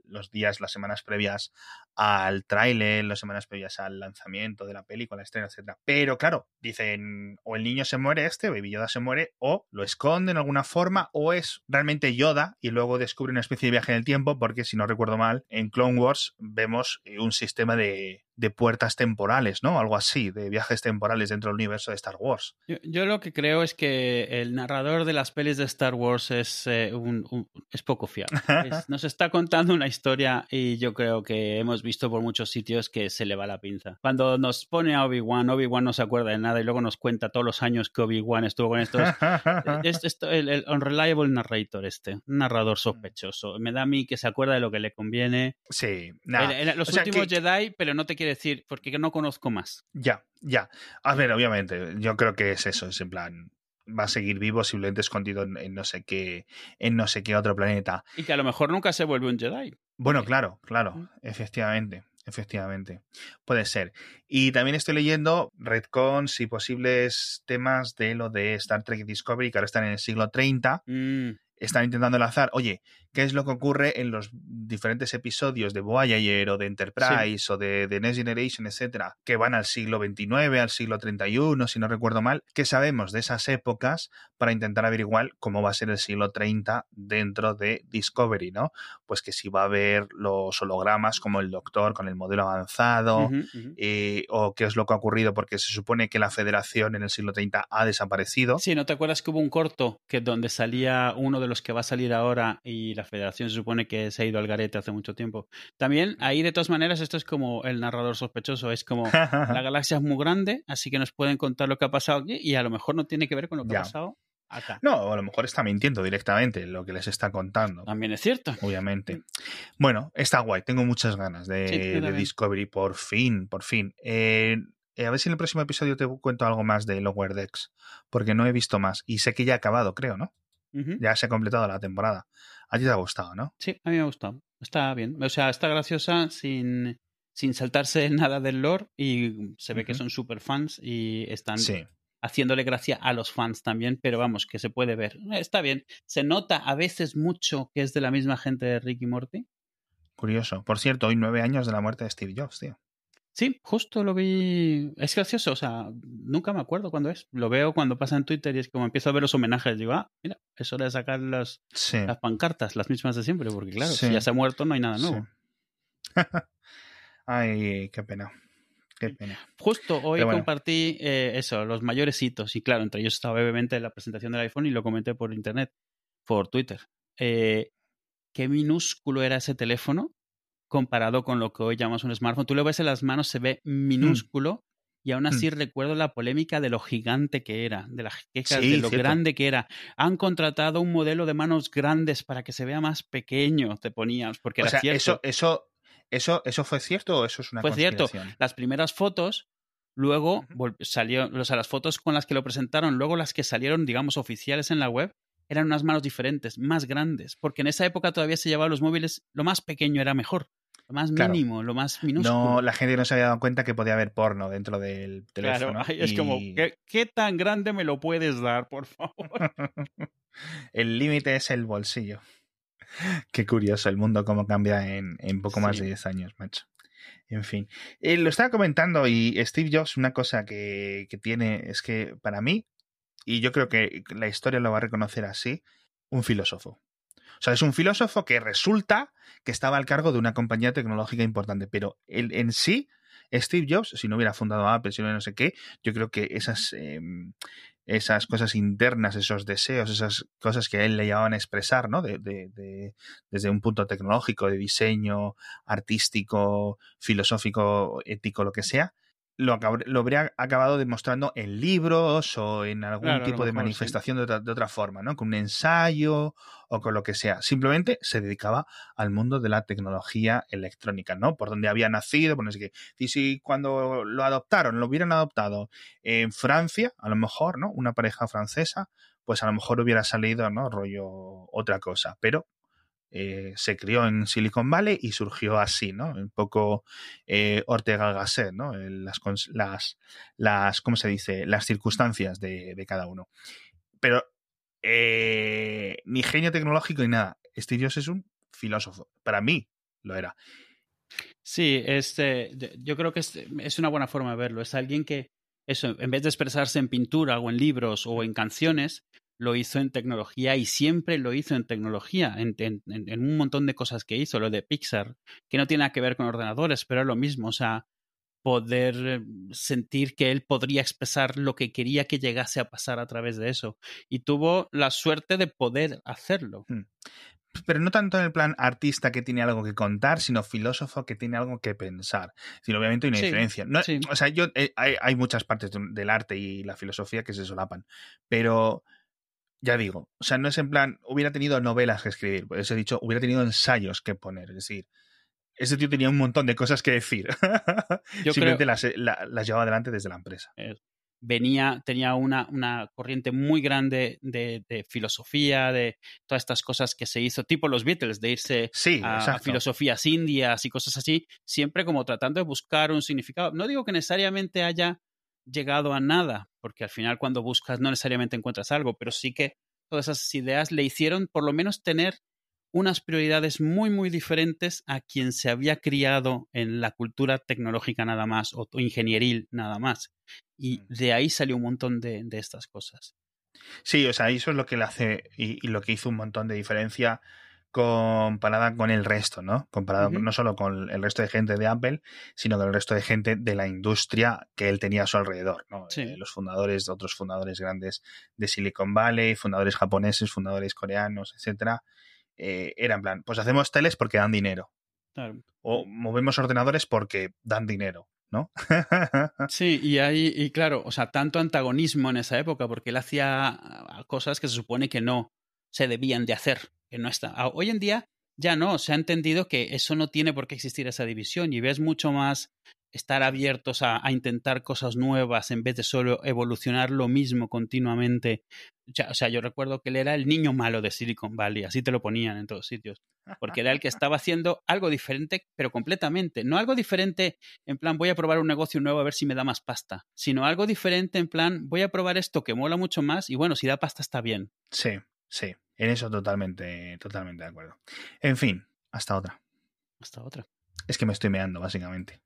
los días, las semanas previas al tráiler, las semanas previas al lanzamiento de la película, la estreno, etcétera. Pero claro, dicen, o el niño se muere este, Baby Yoda se muere, o lo esconde en alguna forma, o es realmente Yoda y luego descubre una especie de viaje en el tiempo, porque si no recuerdo mal, en Clone Wars vemos un sistema de, de puertas temporales, ¿no? Algo así, de viajes temporales dentro del universo de Star Wars. Yo, lo que creo es que el narrador de las pelis de Star Wars es, eh, un, es poco fiable. nos está contando una historia y yo creo que hemos visto por muchos sitios que se le va la pinza. Cuando nos pone a Obi-Wan, Obi-Wan no se acuerda de nada y luego nos cuenta todos los años que Obi-Wan estuvo con estos. es, el, unreliable narrator este, un narrador sospechoso. Me da a mí que se acuerda de lo que le conviene. Sí, los últimos Jedi, pero no te quiere decir porque no conozco más. Ya, ya. A ver, obviamente, yo creo que es eso, es en plan, va a seguir vivo simplemente escondido en, no sé qué en no sé qué otro planeta y que a lo mejor nunca se vuelve un Jedi bueno claro claro efectivamente efectivamente puede ser. Y también estoy leyendo retcons y posibles temas de lo de Star Trek Discovery que ahora están en el siglo 30 mm. están intentando enlazar, oye, ¿qué es lo que ocurre en los diferentes episodios de Voyager o de Enterprise o de, de, Next Generation, etcétera, que van al siglo XXIX, al siglo XXI, si no recuerdo mal? ¿Qué sabemos de esas épocas para intentar averiguar cómo va a ser el siglo 30 dentro de Discovery, ¿no? Pues que si va a haber los hologramas como el Doctor con el modelo avanzado, uh -huh, uh -huh. Eh, o qué es lo que ha ocurrido, porque se supone que la Federación en el siglo 30 ha desaparecido. Sí, ¿no te acuerdas que hubo un corto que donde salía uno de los que va a salir ahora y la federación se supone que se ha ido al garete hace mucho tiempo. También ahí de todas maneras esto es como el narrador sospechoso, es como la galaxia es muy grande, así que nos pueden contar lo que ha pasado aquí y a lo mejor no tiene que ver con lo que Ya. ha pasado acá. No, a lo mejor está mintiendo directamente lo que les está contando. También es cierto. Obviamente. Bueno, está guay. Tengo muchas ganas de, Sí. Discovery. Por fin, por fin. Eh, eh, a ver si en el próximo episodio te cuento algo más de Lower Decks. Porque no he visto más. Y sé que ya ha acabado, creo, ¿no? Ya se ha completado la temporada. A ti te ha gustado, ¿no? Sí, a mí me ha gustado. Está bien. O sea, está graciosa sin, sin saltarse nada del lore y se ve que son super fans y están Sí. haciéndole gracia a los fans también, pero vamos, que se puede ver. Está bien. Se nota a veces mucho que es de la misma gente de Ricky Morty. Curioso. Por cierto, hoy nueve años de la muerte de Steve Jobs, tío. Sí, justo lo vi. Es gracioso, o sea, nunca me acuerdo cuándo es. Lo veo cuando pasa en Twitter y es como empiezo a ver los homenajes. Digo, ah, mira, es hora de sacar las, Sí. las pancartas, las mismas de siempre, porque claro, Sí. si ya se ha muerto no hay nada nuevo. Sí. Ay, qué pena. Qué pena. Justo hoy bueno. compartí eh, eso, los mayores hitos, y claro, entre ellos estaba obviamente la presentación del iPhone y lo comenté por internet, por Twitter. Eh, qué minúsculo era ese teléfono comparado con lo que hoy llamamos un smartphone. Tú lo ves en las manos, se ve minúsculo. Y aún así recuerdo la polémica de lo gigante que era, de las quejas Sí, de lo cierto. grande que era. Han contratado un modelo de manos grandes para que se vea más pequeño, te ponías, porque O era sea, cierto. eso, eso, eso, eso fue cierto o eso es una Fue cierto. las primeras fotos, luego salió, o sea, las fotos con las que lo presentaron, luego las que salieron, digamos, oficiales en la web, eran unas manos diferentes, más grandes, porque en esa época todavía se llevaban los móviles, lo más pequeño era mejor, lo más Claro. mínimo, lo más minúsculo. No, la gente no se había dado cuenta que podía haber porno dentro del teléfono. Claro, es como, ¿qué, qué tan grande me lo puedes dar, por favor? el límite es el bolsillo. Qué curioso el mundo cómo cambia en, en poco más Sí. de 10 años, macho. En fin, Eh, lo estaba comentando y Steve Jobs, una cosa que, que tiene es que para mí, y yo creo que la historia lo va a reconocer así, un filósofo. Sea, es un filósofo que resulta que estaba al cargo de una compañía tecnológica importante, pero él en sí, Steve Jobs, si no hubiera fundado Apple, si no no sé qué, yo creo que esas, eh, esas cosas internas, esos deseos, esas cosas que a él le llevaban a expresar, ¿no? De, de, de, desde un punto tecnológico, de diseño, artístico, filosófico, ético, lo que sea, lo, lo habría acabado demostrando en libros o en algún Claro, tipo de sí. manifestación de, otra, de otra forma, ¿no? Con un ensayo o con lo que sea. Simplemente se dedicaba al mundo de la tecnología electrónica, ¿no? Por donde había nacido, por no sé qué. Y si cuando lo adoptaron, lo hubieran adoptado en Francia, a lo mejor, ¿no? Una pareja francesa, pues a lo mejor hubiera salido, ¿no? Rollo otra cosa. Pero eh, se crió en Silicon Valley y surgió así, ¿no? Un poco eh, Ortega Gasset, ¿no? Las, las, las, ¿cómo se dice? Las circunstancias de, cada uno. Pero eh, ni genio tecnológico ni nada. Steve es un filósofo. Para mí lo era. Sí, este, yo creo que es, es una buena forma de verlo. Es alguien que, eso, en vez de expresarse en pintura o en libros o en canciones, lo hizo en tecnología y siempre lo hizo en tecnología, en, en, en, un montón de cosas que hizo, lo de Pixar, que no tiene nada que ver con ordenadores, pero es lo mismo, o sea, poder sentir que él podría expresar lo que quería que llegase a pasar a través de eso. Y tuvo la suerte de poder hacerlo. Hmm. Pero no tanto en el plan artista que tiene algo que contar, sino filósofo que tiene algo que pensar. Es obviamente hay una Sí, diferencia. No, sí. O sea, yo, eh, hay, hay muchas partes de- del arte y la filosofía que se solapan. Pero ya digo, o sea, no es en plan, hubiera tenido novelas que escribir, pues he dicho, hubiera tenido ensayos que poner, es decir, ese tío tenía un montón de cosas que decir. Yo Simplemente creo- las, la- las llevaba adelante desde la empresa. venía, tenía una, una corriente muy grande de, de filosofía, de todas estas cosas que se hizo, tipo los Beatles, de irse Sí, a, filosofías indias y cosas así, siempre como tratando de buscar un significado. No digo que necesariamente haya llegado a nada, porque al final cuando buscas no necesariamente encuentras algo, pero sí que todas esas ideas le hicieron por lo menos tener unas prioridades muy, muy diferentes a quien se había criado en la cultura tecnológica nada más o ingenieril nada más. Y mm. de ahí salió un montón de, estas cosas. Sí, o sea, eso es lo que le hace y, lo que hizo un montón de diferencia comparada con el resto, ¿no? Comparado no solo con el resto de gente de Apple, sino con el resto de gente de la industria que él tenía a su alrededor, ¿no? Eh, los fundadores, otros fundadores grandes de Silicon Valley, fundadores japoneses, fundadores coreanos, etcétera, eh, era en plan, pues hacemos teles porque dan dinero. O movemos ordenadores porque dan dinero. ¿no? sí, y hay, y claro, o sea, tanto antagonismo en esa época, porque él hacía cosas que se supone que no se debían de hacer, que no está. Hoy en día ya no, se ha entendido que eso no tiene por qué existir esa división y ves mucho más estar abiertos a, intentar cosas nuevas en vez de solo evolucionar lo mismo continuamente. o sea, yo recuerdo que él era el niño malo de Silicon Valley, así te lo ponían en todos sitios, porque era el que estaba haciendo algo diferente, pero completamente. No algo diferente en plan, voy a probar un negocio nuevo a ver si me da más pasta, sino algo diferente en plan, voy a probar esto que mola mucho más y bueno, si da pasta está bien. Sí, sí, en eso totalmente, totalmente de acuerdo. En fin, hasta otra. Hasta otra. Es que me estoy meando, básicamente.